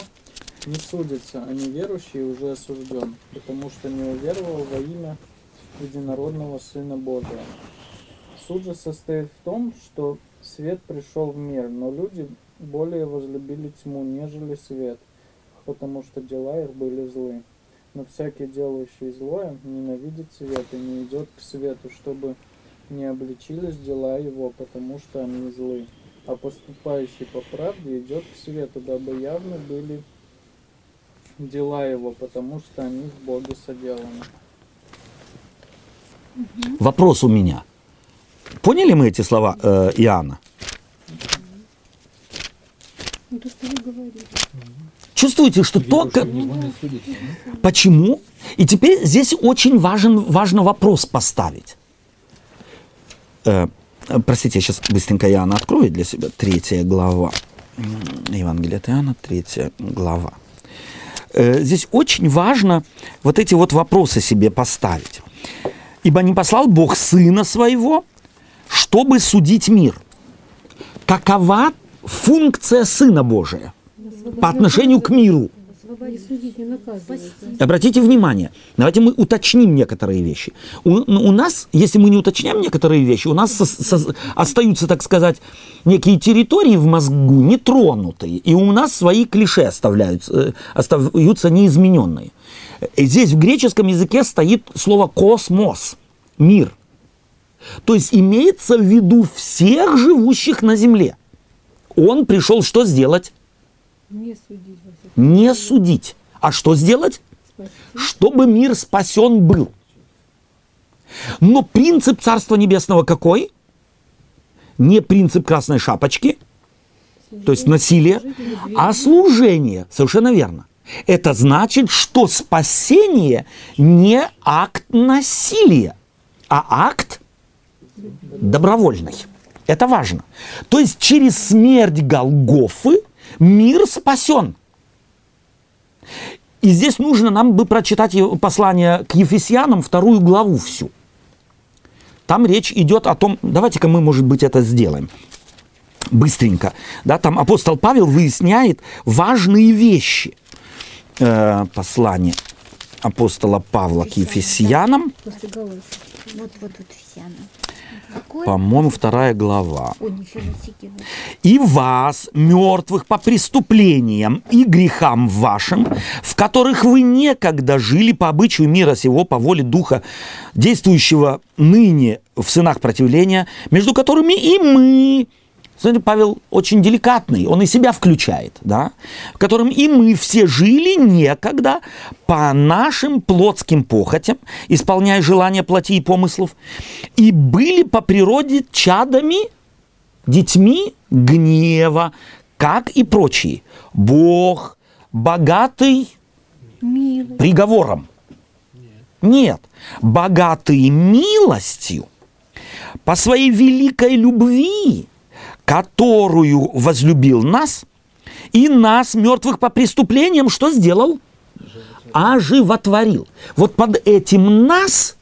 не судится, а неверующий уже осужден, потому что не уверовал во имя единородного Сына Божия. Суд же состоит в том, что свет пришел в мир, но люди более возлюбили тьму, нежели свет, потому что дела их были злы. Но всякий, делающий злое, ненавидит свет и не идет к свету, чтобы не обличились дела его, потому что они злы. А поступающий по правде идет к свету, дабы явно были дела его, потому что они в Боге соделаны. Вопрос у меня. Поняли мы эти слова э, Иоанна? Ну, то, что вы говорили. Чувствуете, что то, Верующий как- в него не судится. да? Почему? И теперь здесь очень важен, важно вопрос поставить. Э, простите, я сейчас быстренько Иоанна открою для себя. Третья глава. Евангелие от Иоанна, третья глава. Э, здесь очень важно вот эти вот вопросы себе поставить. Ибо не послал Бог Сына Своего, чтобы судить мир. Какова функция Сына Божия по отношению к миру? Обратите внимание, давайте мы уточним некоторые вещи. У, у нас, если мы не уточняем некоторые вещи, у нас со- со- остаются, так сказать, некие территории в мозгу нетронутые, и у нас свои клише оставляются, э, остаются неизмененные. Здесь в греческом языке стоит слово космос, мир. То есть имеется в виду всех живущих на Земле. Он пришел что сделать? Не судить Не судить. А что сделать? спасти. чтобы мир спасен был. Но принцип Царства Небесного какой? Не принцип красной шапочки, то есть насилие, а служение. Совершенно верно. Это значит, что спасение не акт насилия, а акт добровольный. Это важно. То есть через смерть Голгофы мир спасен. И здесь нужно нам бы прочитать послание к Ефесянам, вторую главу всю. Там речь идет о том, давайте-ка мы, может быть, это сделаем быстренько. Да, там апостол Павел выясняет важные вещи. Э, послание апостола Павла к Ефесянам. Вот, вот оно. Какое? По-моему, вторая глава. И вас, мертвых по преступлениям и грехам вашим, в которых вы некогда жили по обычаю мира сего, по воле Духа, действующего ныне в сынах противления, между которыми и мы, Смотрите, Павел очень деликатный, он и себя включает, да, в котором и мы все жили некогда по нашим плотским похотям, исполняя желания плоти и помыслов, и были по природе чадами детьми гнева, как и прочие. Бог богатый Милый. приговором. Нет, богатый милостью по своей великой любви, которую возлюбил нас, и нас, мертвых по преступлениям, что сделал? Оживотворил. Вот под этим нас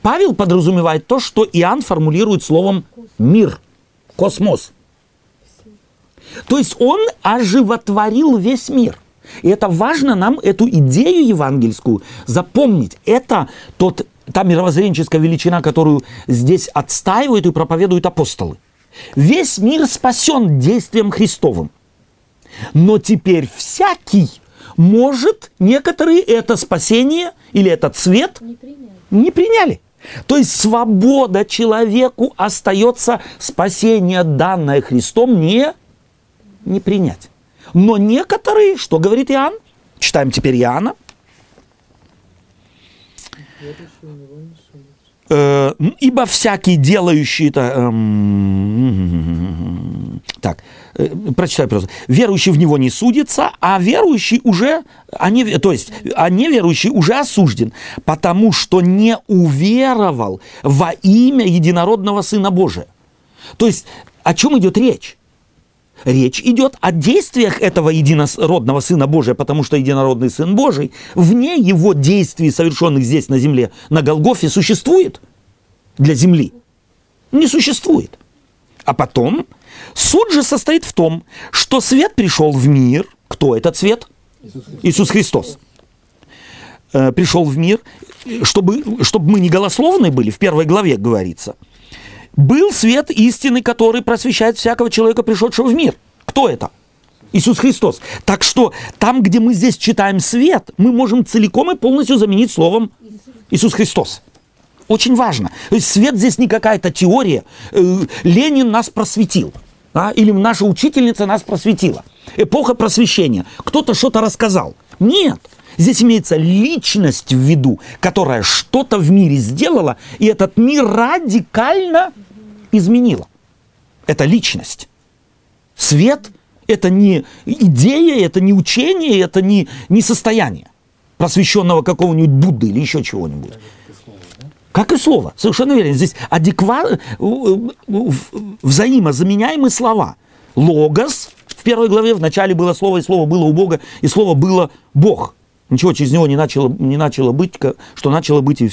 Павел подразумевает то, что Иоанн формулирует словом мир, космос. То есть он оживотворил весь мир. И это важно нам эту идею евангельскую запомнить. Это тот, та мировоззренческая величина, которую здесь отстаивают и проповедуют апостолы. Весь мир спасен действием Христовым. Но теперь всякий может некоторые это спасение или этот свет Не принять. не приняли. То есть свобода человеку остается спасение, данное Христом, не, не принять. Но некоторые, что говорит Иоанн, читаем теперь Иоанна, Э, ибо всякий делающий это... эм, так, э, прочитай просто. Верующий в него не судится, а верующий уже, а не, то есть, а неверующий уже осужден, потому что не уверовал во имя единородного Сына Божия. То есть, о чем идет речь? Речь идет о действиях этого единородного Сына Божия, потому что единородный Сын Божий вне его действий, совершенных здесь на земле, на Голгофе, существует для земли. Не существует. А потом суд же состоит в том, что свет пришел в мир. Кто этот свет? Иисус Христос. Э, пришел в мир, чтобы, чтобы мы не голословны были, в первой главе говорится – был свет истины, который просвещает всякого человека, пришедшего в мир. Кто это? Иисус Христос. Так что там, где мы здесь читаем свет, мы можем целиком и полностью заменить словом Иисус Христос. Очень важно. То есть свет здесь не какая-то теория. Э, Ленин нас просветил. Да? Или наша учительница нас просветила. Эпоха просвещения. Кто-то что-то рассказал. Нет. Здесь имеется личность в виду, которая что-то в мире сделала, и этот мир радикально изменила. Это личность. Свет – это не идея, это не учение, это не, не состояние просвещенного какого-нибудь Будды или еще чего-нибудь. Как и слово, совершенно верно. Здесь адекват, взаимозаменяемые слова. Логос в первой главе в начале было слово, и слово было у Бога, и слово было Бог. Ничего через него не начало, не начало быть, что начало быть, и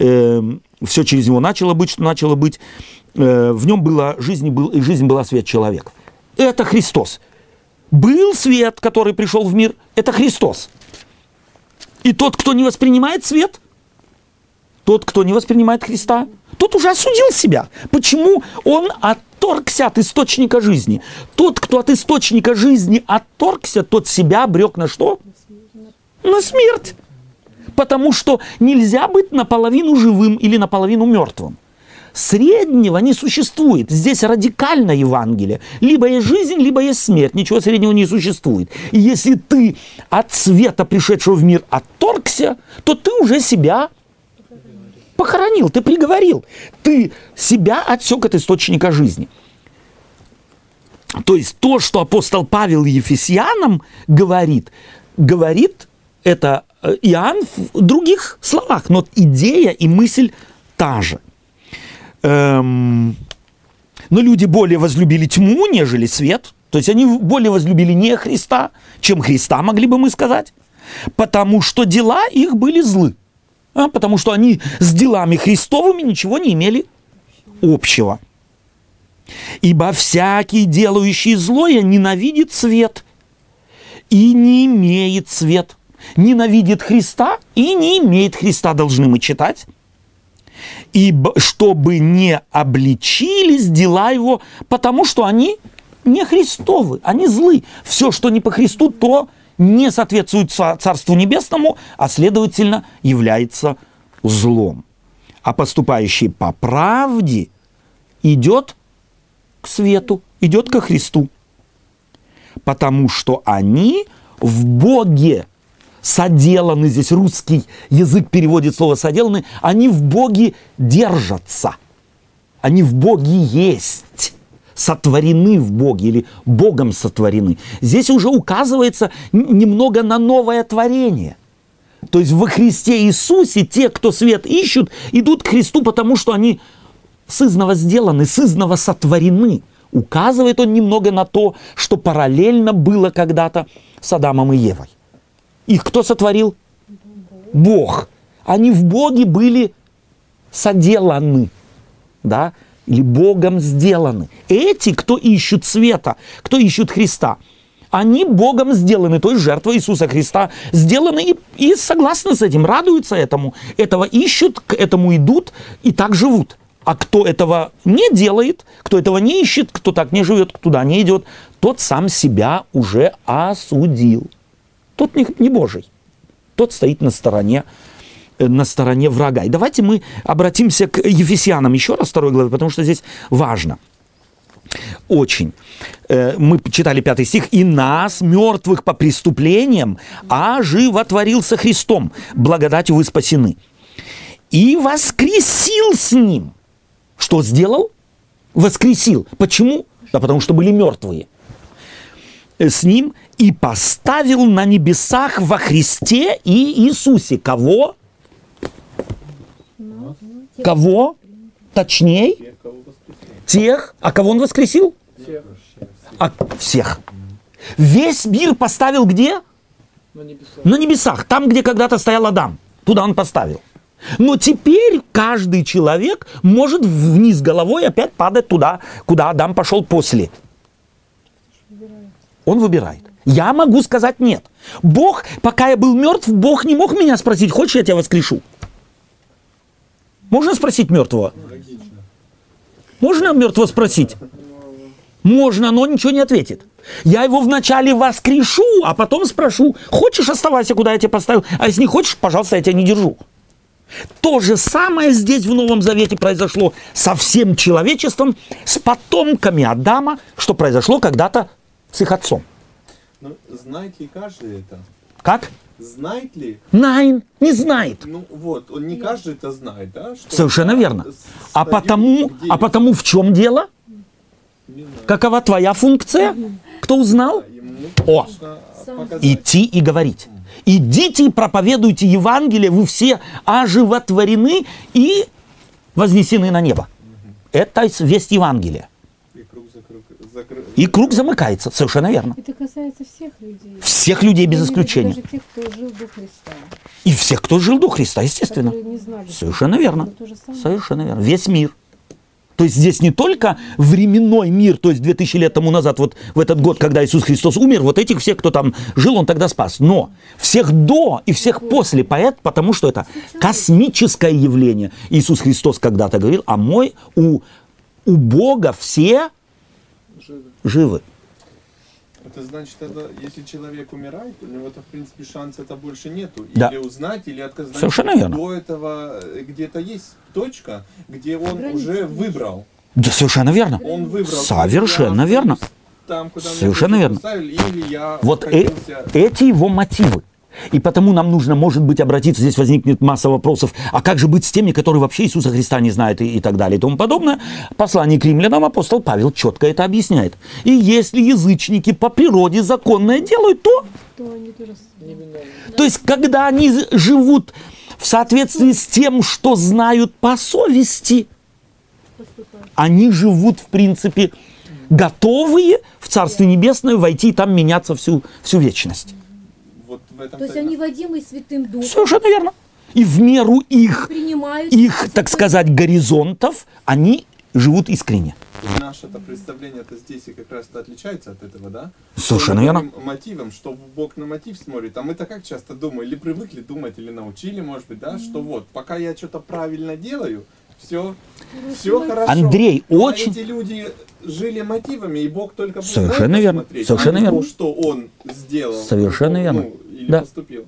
э, все через него начало быть, что начало быть. Э, в нем была жизнь, был, и жизнь была свет человека. Это Христос. Был свет, который пришел в мир, это Христос. И тот, кто не воспринимает свет, тот, кто не воспринимает Христа, тот уже осудил себя. Почему он отторгся от источника жизни? Тот, кто от источника жизни отторгся, тот себя обрек на что? На смерть. Потому что нельзя быть наполовину живым или наполовину мертвым. Среднего не существует. Здесь радикально Евангелие. Либо есть жизнь, либо есть смерть. Ничего среднего не существует. И если ты от света, пришедшего в мир, отторгся, то ты уже себя похоронил, ты приговорил. Ты себя отсек от источника жизни. То есть то, что апостол Павел Ефесянам говорит, говорит это э, Иоанн в других словах, но идея и мысль та же. Эм, но люди более возлюбили тьму, нежели свет. То есть они более возлюбили не Христа, чем Христа, могли бы мы сказать. Потому что дела их были злы. А, потому что они с делами Христовыми ничего не имели общего. Ибо всякий, делающий злое, ненавидит свет и не имеет свет ненавидит Христа и не имеет Христа, должны мы читать. И чтобы не обличились дела его, потому что они не Христовы, они злы. Все, что не по Христу, то не соответствует Царству Небесному, а следовательно является злом. А поступающий по правде идет к свету, идет ко Христу. Потому что они в Боге соделаны, здесь русский язык переводит слово соделаны, они в Боге держатся. Они в Боге есть сотворены в Боге или Богом сотворены. Здесь уже указывается немного на новое творение. То есть во Христе Иисусе те, кто свет ищут, идут к Христу, потому что они сызново сделаны, сызново сотворены. Указывает он немного на то, что параллельно было когда-то с Адамом и Евой. Их кто сотворил? Бог. Они в Боге были соделаны, да, или Богом сделаны. Эти, кто ищут света, кто ищут Христа, они Богом сделаны, то есть жертва Иисуса Христа сделаны и, и согласны с этим, радуются этому, этого ищут, к этому идут и так живут. А кто этого не делает, кто этого не ищет, кто так не живет, туда не идет, тот сам себя уже осудил тот не, не Божий. Тот стоит на стороне, э, на стороне врага. И давайте мы обратимся к Ефесянам еще раз, второй главе, потому что здесь важно. Очень. Э, мы читали пятый стих. «И нас, мертвых по преступлениям, оживотворился Христом. Благодатью вы спасены». и воскресил с ним. Что сделал? Воскресил. Почему? Да потому что были мертвые. С ним и поставил на небесах во Христе и Иисусе. Кого? Кого? Воскресил. Тех. А кого он воскресил? Всех А всех. Весь мир поставил где? на небесах. На небесах, там, где когда-то стоял Адам. Туда он поставил. Но теперь каждый человек может вниз головой опять падать туда, куда Адам пошел после. Он выбирает. Я могу сказать нет. Бог, пока я был мертв, Бог не мог меня спросить, хочешь, я тебя воскрешу? Можно спросить мертвого? Можно мертвого спросить? Можно, но ничего не ответит. Я его вначале воскрешу, а потом спрошу, хочешь оставайся, куда я тебя поставил, а если не хочешь, пожалуйста, я тебя не держу. То же самое здесь в Новом Завете произошло со всем человечеством, с потомками Адама, что произошло когда-то с их отцом. Ну, знает ли каждый это? Как? Знает ли? Найн не знает. Ну вот, он не каждый это знает, да? Что Совершенно верно. А потому, а потому в чем дело? Какова твоя функция? Кто узнал? О! показать. идти и говорить. Идите и проповедуйте Евангелие, вы все оживотворены и вознесены на небо. Это весть Евангелия. И круг закрыт. закры- И круг замыкается, совершенно верно. Это касается всех людей. Всех людей без исключения. Даже тех, кто жил до Христа. И всех, кто жил до Христа, естественно. Не знали. Совершенно верно. Совершенно верно. Весь мир. То есть здесь не только временной мир, то есть 2000 лет тому назад, вот в этот год, когда Иисус Христос умер, вот этих всех, кто там жил, он тогда спас. Но всех до и всех после, поэт, потому что это космическое явление. Иисус Христос когда-то говорил, а мой у, у Бога все Живы. живы. Это значит, это, если человек умирает, у него это в принципе шанса это больше нету. Да. Или узнать, или отказать. Совершенно верно. До этого э, где-то есть точка, где он Границы уже выбрал. Да, совершенно верно. Он выбрал. Совершенно верно. Там, куда Совершенно верно. или я Вот э- эти его мотивы. И потому нам нужно, может быть, обратиться, здесь возникнет масса вопросов, а как же быть с теми, которые вообще Иисуса Христа не знают и, и так далее и тому подобное. Послание к римлянам апостол Павел четко это объясняет. И если язычники по природе законное делают, то, То они тоже то есть когда они живут в соответствии с тем, что знают по совести, они живут, в принципе, готовые в Царствие Небесное войти и там меняться всю, всю вечность. В этом То есть они водимы Святым Духом, Совершенно верно. И в меру их, принимают их, так сказать, горизонтов, они живут искренне. наше это представление это здесь и как раз это отличается от этого, да? Совершенно верно. Мотивом, что Бог на мотив смотрит, а мы-то как часто думаем, или привыкли думать, или научили, может быть, да, что вот, пока я что-то правильно делаю, все, все хорошо. Андрей, Ну, а очень- эти люди жили мотивами, и Бог только Совершенно верно, смотреть, совершенно а верно. то, что он сделал. Совершенно ну, верно. или Да. поступил.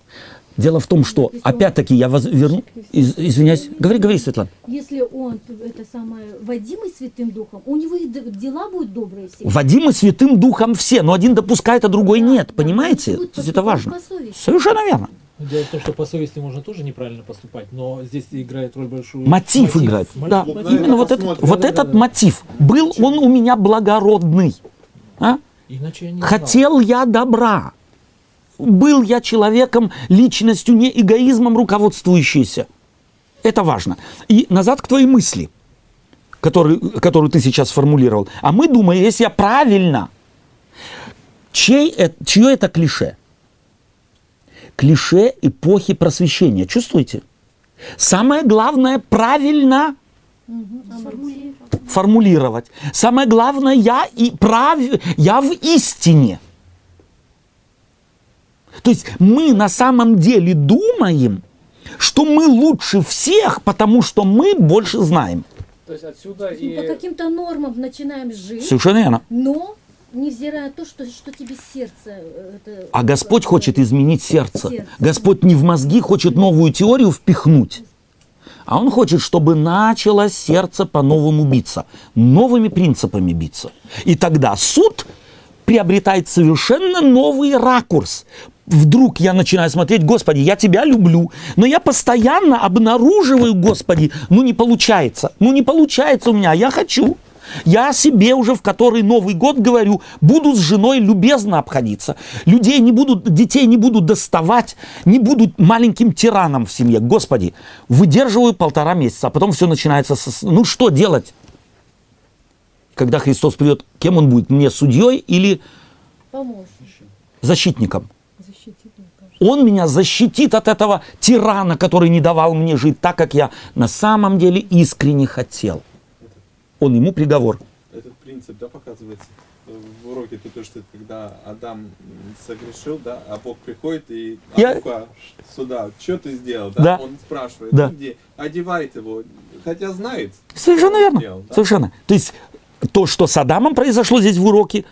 Дело в том, что, опять-таки, я воз- верну... из- извиняюсь. Говори, говори, Светлана. Если он, это самое, водимый Святым Духом, у него и дела будут добрые все. Вадимы Святым Духом все, но один допускает, а другой Да, нет. да, Понимаете? он будет То есть это важно. Совершенно верно. Ну, Дело в том, что по совести можно тоже неправильно поступать, но здесь играет роль большую... Мотив играет. Мотив. Да, Вот на именно вот этот, посмотрим. вот Да, да, этот да. мотив. Был он у меня благородный. А? Иначе я не знал. Хотел я добра. Был я человеком, личностью, не эгоизмом руководствующейся. Это важно. И назад к твоей мысли, который, которую ты сейчас сформулировал. А мы думаем, если я правильно, чей, это- чье это клише? Клише эпохи просвещения. Чувствуете? Самое главное правильно формулировать. Самое главное, я, и прав, я в истине. То есть мы на самом деле думаем, что мы лучше всех, потому что мы больше знаем. То есть отсюда Мы и... по каким-то нормам начинаем жить, Совершенно верно. но невзирая на то, что, что тебе сердце... э, это- А Господь хочет изменить сердце. Сердце. Господь не в мозги хочет новую теорию впихнуть. А Он хочет, чтобы начало сердце по-новому биться. Новыми принципами биться. И тогда суд приобретает совершенно новый ракурс. вдруг я начинаю смотреть, Господи, я тебя люблю, но я постоянно обнаруживаю, Господи, ну не получается, ну не получается у меня, я хочу. Я о себе уже в который Новый год говорю, буду с женой любезно обходиться. Людей не буду, детей не буду доставать, не буду маленьким тираном в семье. Господи, выдерживаю полтора месяца, а потом все начинается с... Ну что делать? Когда Христос придет, кем он будет? Мне судьей или Помощник. защитником? Он меня защитит от этого тирана, который не давал мне жить так, как я на самом деле искренне хотел. Он ему приговор. Этот принцип, да, показывается в уроке, то, то, что когда Адам согрешил, да, а Бог приходит и, а Я- ну-ка, сюда, что ты сделал, да? Да. Он спрашивает, Да. «Ну где? Одевает его, хотя знает. Совершенно верно. сделал, да? Совершенно. То есть то, что с Адамом произошло здесь в уроке,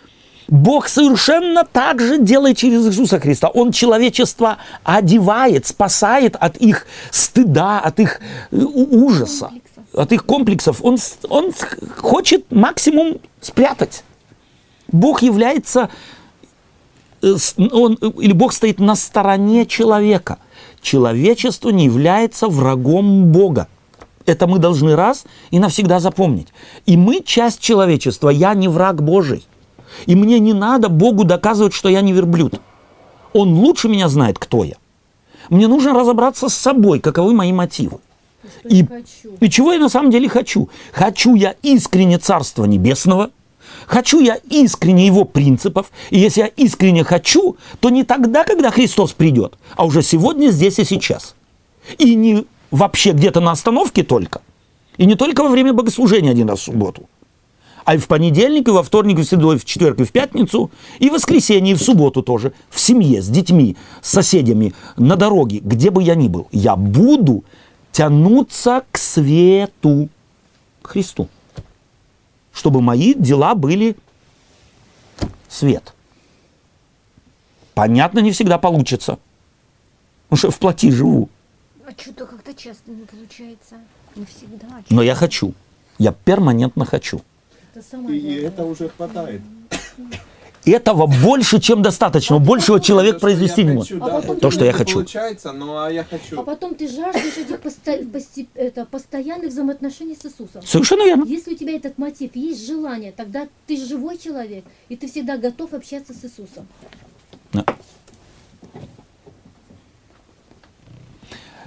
Бог совершенно так же делает через Иисуса Христа. Он человечество одевает, спасает от их стыда, от их э, ужаса, Комплексов. От их комплексов. Он, он хочет максимум спрятать. Бог является, э, он, или Бог стоит на стороне человека. Человечество не является врагом Бога. Это мы должны раз и навсегда запомнить. И мы часть человечества, я не враг Божий. И мне не надо Богу доказывать, что я не верблюд. Он лучше меня знает, кто я. Мне нужно разобраться с собой, каковы мои мотивы. И- хочу. И чего я на самом деле хочу? Хочу я искренне Царства Небесного, хочу я искренне Его принципов, и если я искренне хочу, то не тогда, когда Христос придет, а уже сегодня, здесь и сейчас. И не вообще где-то на остановке только, и не только во время богослужения один раз в субботу, а и в понедельник, и во вторник, и в среду, и в четверг, и в пятницу, и в воскресенье, и в субботу тоже, в семье, с детьми, с соседями, на дороге, где бы я ни был. Я буду тянуться к свету, к Христу, чтобы мои дела были свет. Понятно, не всегда получится, потому что в плоти живу, А что-то как-то часто не получается. Не всегда. но я хочу, я перманентно хочу. Это самое И это уже хватает. Этого больше, чем достаточно. Большего человек произвести не может. да, А То, что я хочу. Получается, но а я хочу. А потом ты жаждешь этих посто- пости- это, постоянных взаимоотношений с Иисусом. Совершенно верно. Если у тебя этот мотив, есть желание, тогда ты живой человек, и ты всегда готов общаться с Иисусом. Да.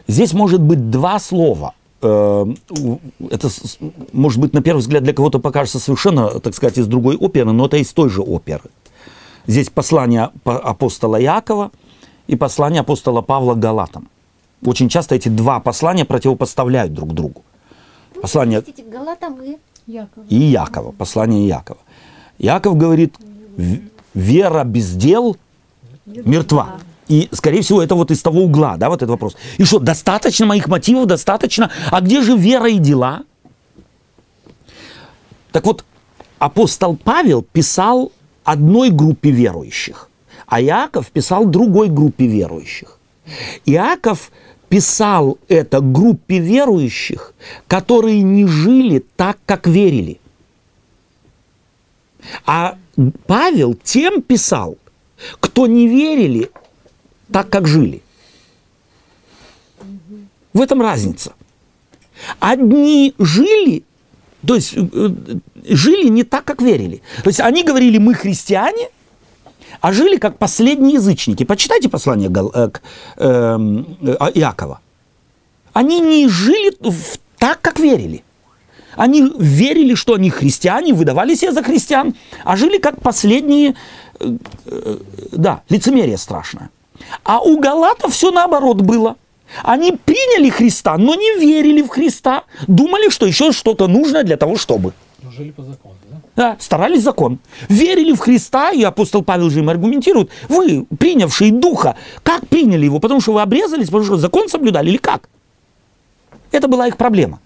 Здесь может быть два слова. Э, у- Это, может быть, на первый взгляд для кого-то покажется совершенно, так сказать, из другой оперы, но это из той же оперы. Здесь послание по- апостола Якова и послание апостола Павла Галатам. Очень часто эти два послания противопоставляют друг другу. Послание Простите, Галатам и Яков. и Якова, послание Якова. Яков говорит, «В- вера без дел мертва. И, скорее всего, это вот из того угла, да, вот этот вопрос. И что, достаточно моих мотивов, достаточно? А где же вера и дела? Так вот, апостол Павел писал одной группе верующих, а Иаков писал другой группе верующих. Иаков писал это группе верующих, которые не жили так, как верили. А Павел тем писал, кто не верили так, как жили. В этом разница. Одни жили, то есть э, э, жили не так, как верили. То есть они говорили, мы христиане, а жили как последние язычники. Почитайте послание э, к, эм, Иакова. Они не жили так, как верили. Они верили, что они христиане, выдавали себя за христиан, а жили как последние, да, лицемерие страшное. А у галатов все наоборот было. Они приняли Христа, но не верили в Христа. Думали, что еще что-то нужно для того, чтобы. Ну, жили по закону, да? Да, старались закон. Верили в Христа, и апостол Павел же им аргументирует. Вы, принявшие Духа, как приняли его? Потому что вы обрезались, потому что закон соблюдали или как? Это была их проблема.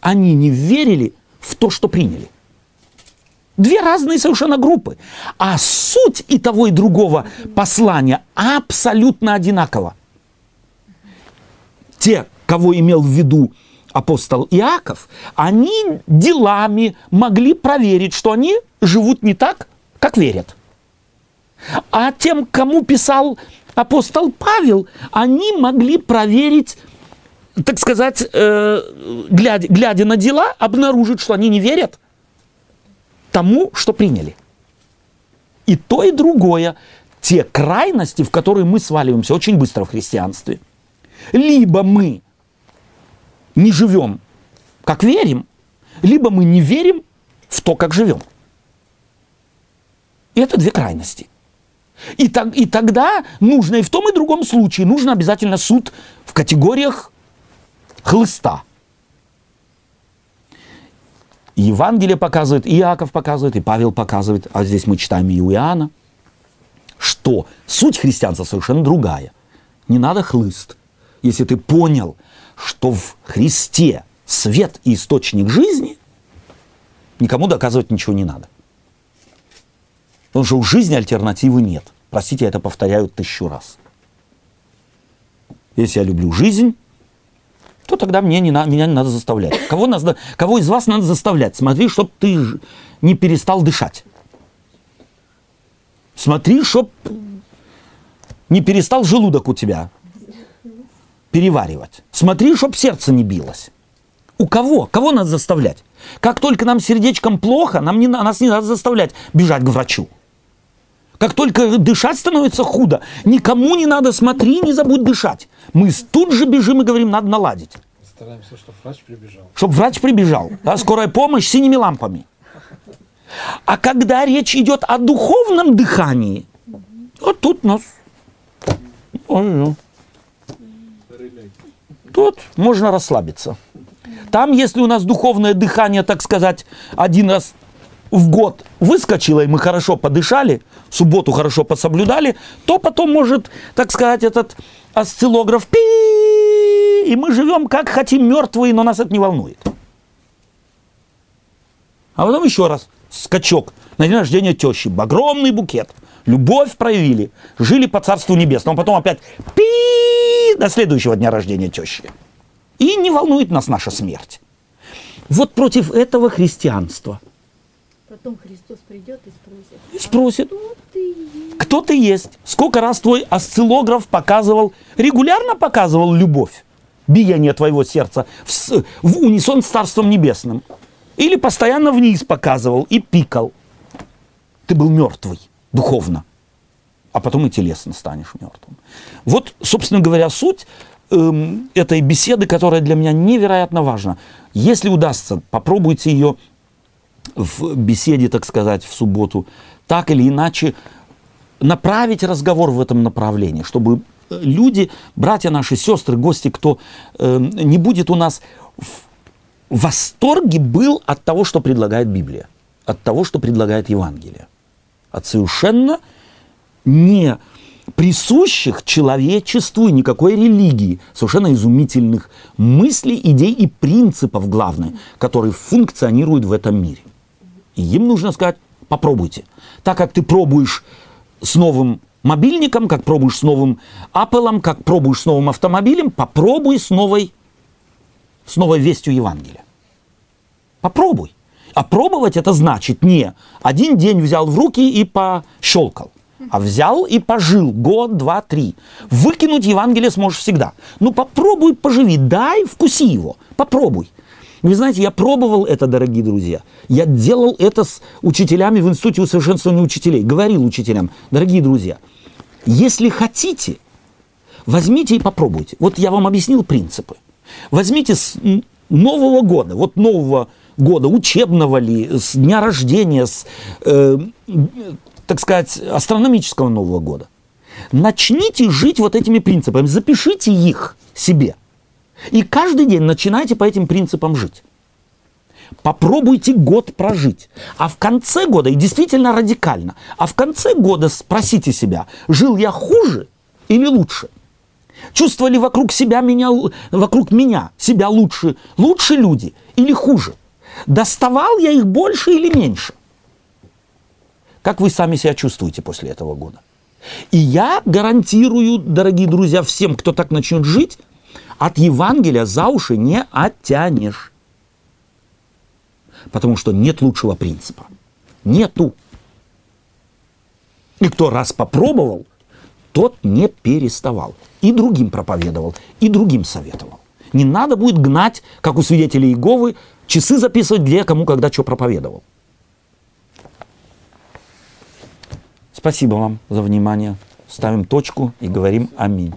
Они не верили в то, что приняли. Две разные совершенно группы. А суть и того, и другого послания абсолютно одинакова. Те, кого имел в виду апостол Иаков, они делами могли проверить, что они живут не так, как верят. А тем, кому писал апостол Павел, они могли проверить, так сказать, э, глядя, глядя на дела, обнаружить, что они не верят тому, что приняли. И то, и другое. Те крайности, в которые мы сваливаемся очень быстро в христианстве. Либо мы не живем, как верим, либо мы не верим в то, как живем. И это две крайности. И, так, и тогда нужно и в том и другом случае нужно обязательно суд в категориях хлыста. Евангелие показывает, и Иаков показывает, и Павел показывает, а здесь мы читаем и у Иоанна, что суть христианства совершенно другая. Не надо хлыст. Если ты понял, что в Христе свет и источник жизни, никому доказывать ничего не надо. Потому что у жизни альтернативы нет. Простите, я это повторяю тысячу раз. Если я люблю жизнь, то тогда мне не на, меня не надо заставлять. Кого, нас, кого из вас надо заставлять? Смотри, чтобы ты не перестал дышать. Смотри, чтоб не перестал желудок у тебя переваривать. Смотри, чтоб сердце не билось. У кого? Кого надо заставлять? Как только нам сердечком плохо, нам не, нас не надо заставлять бежать к врачу. Как только дышать становится худо, никому не надо, смотри, не забудь дышать. Мы тут же бежим и говорим, надо наладить. Стараемся, чтобы врач прибежал. Чтобы врач прибежал. Да, скорая помощь с синими лампами. А когда речь идет о духовном дыхании, вот тут нас... Ой, тут можно расслабиться. Там, если у нас духовное дыхание, так сказать, один раз в год выскочило, и мы хорошо подышали, субботу хорошо пособлюдали, то потом может, так сказать, этот осциллограф пи и мы живем как хотим мертвые, но нас это не волнует. А потом еще раз скачок на день рождения тещи, огромный букет, любовь проявили, жили по Царству Небесному, потом опять пи до следующего дня рождения тещи. И не волнует нас наша смерть. Вот против этого христианство. Потом Христос придет и спросит. И спросит, Кто ты есть? кто ты есть? Сколько раз твой осциллограф показывал, регулярно показывал любовь, биение твоего сердца в, в унисон с Царством Небесным? Или постоянно вниз показывал и пикал? Ты был мертвый духовно, а потом и телесно станешь мертвым. Вот, собственно говоря, суть эм, этой беседы, которая для меня невероятно важна. Если удастся, попробуйте ее в беседе, так сказать, в субботу, так или иначе направить разговор в этом направлении, чтобы э, люди, братья наши, сестры, гости, кто э, не будет у нас в восторге был от того, что предлагает Библия, от того, что предлагает Евангелие, от совершенно не присущих человечеству и никакой религии, совершенно изумительных мыслей, идей и принципов, главное, которые функционируют в этом мире. И им нужно сказать, попробуйте. Так как ты пробуешь с новым мобильником, как пробуешь с новым Apple, как пробуешь с новым автомобилем, попробуй с новой, с новой вестью Евангелия. Попробуй. А пробовать это значит не один день взял в руки и пощелкал, а взял и пожил год, два, три. Выкинуть Евангелие сможешь всегда. Ну попробуй поживи, дай, вкуси его, попробуй. Вы знаете, я пробовал это, дорогие друзья. Я делал это с учителями в Институте усовершенствования учителей. Говорил учителям, дорогие друзья, если хотите, возьмите и попробуйте. Вот я вам объяснил принципы. Возьмите с Нового года, вот нового года, учебного ли, с дня рождения, с, э, так сказать, астрономического Нового года. Начните жить вот этими принципами, запишите их себе. И каждый день начинайте по этим принципам жить. Попробуйте год прожить. А в конце года, и действительно радикально, а в конце года спросите себя, жил я хуже или лучше? Чувствовали вокруг себя меня, вокруг меня себя лучше, лучше люди или хуже? Доставал я их больше или меньше? Как вы сами себя чувствуете после этого года? И я гарантирую, дорогие друзья, всем, кто так начнет жить, от Евангелия за уши не оттянешь. Потому что нет лучшего принципа. Нету. И кто раз попробовал, тот не переставал. И другим проповедовал, и другим советовал. Не надо будет гнать, как у свидетелей Иеговы, часы записывать, где кому когда что проповедовал. Спасибо вам за внимание. Ставим точку и говорим аминь.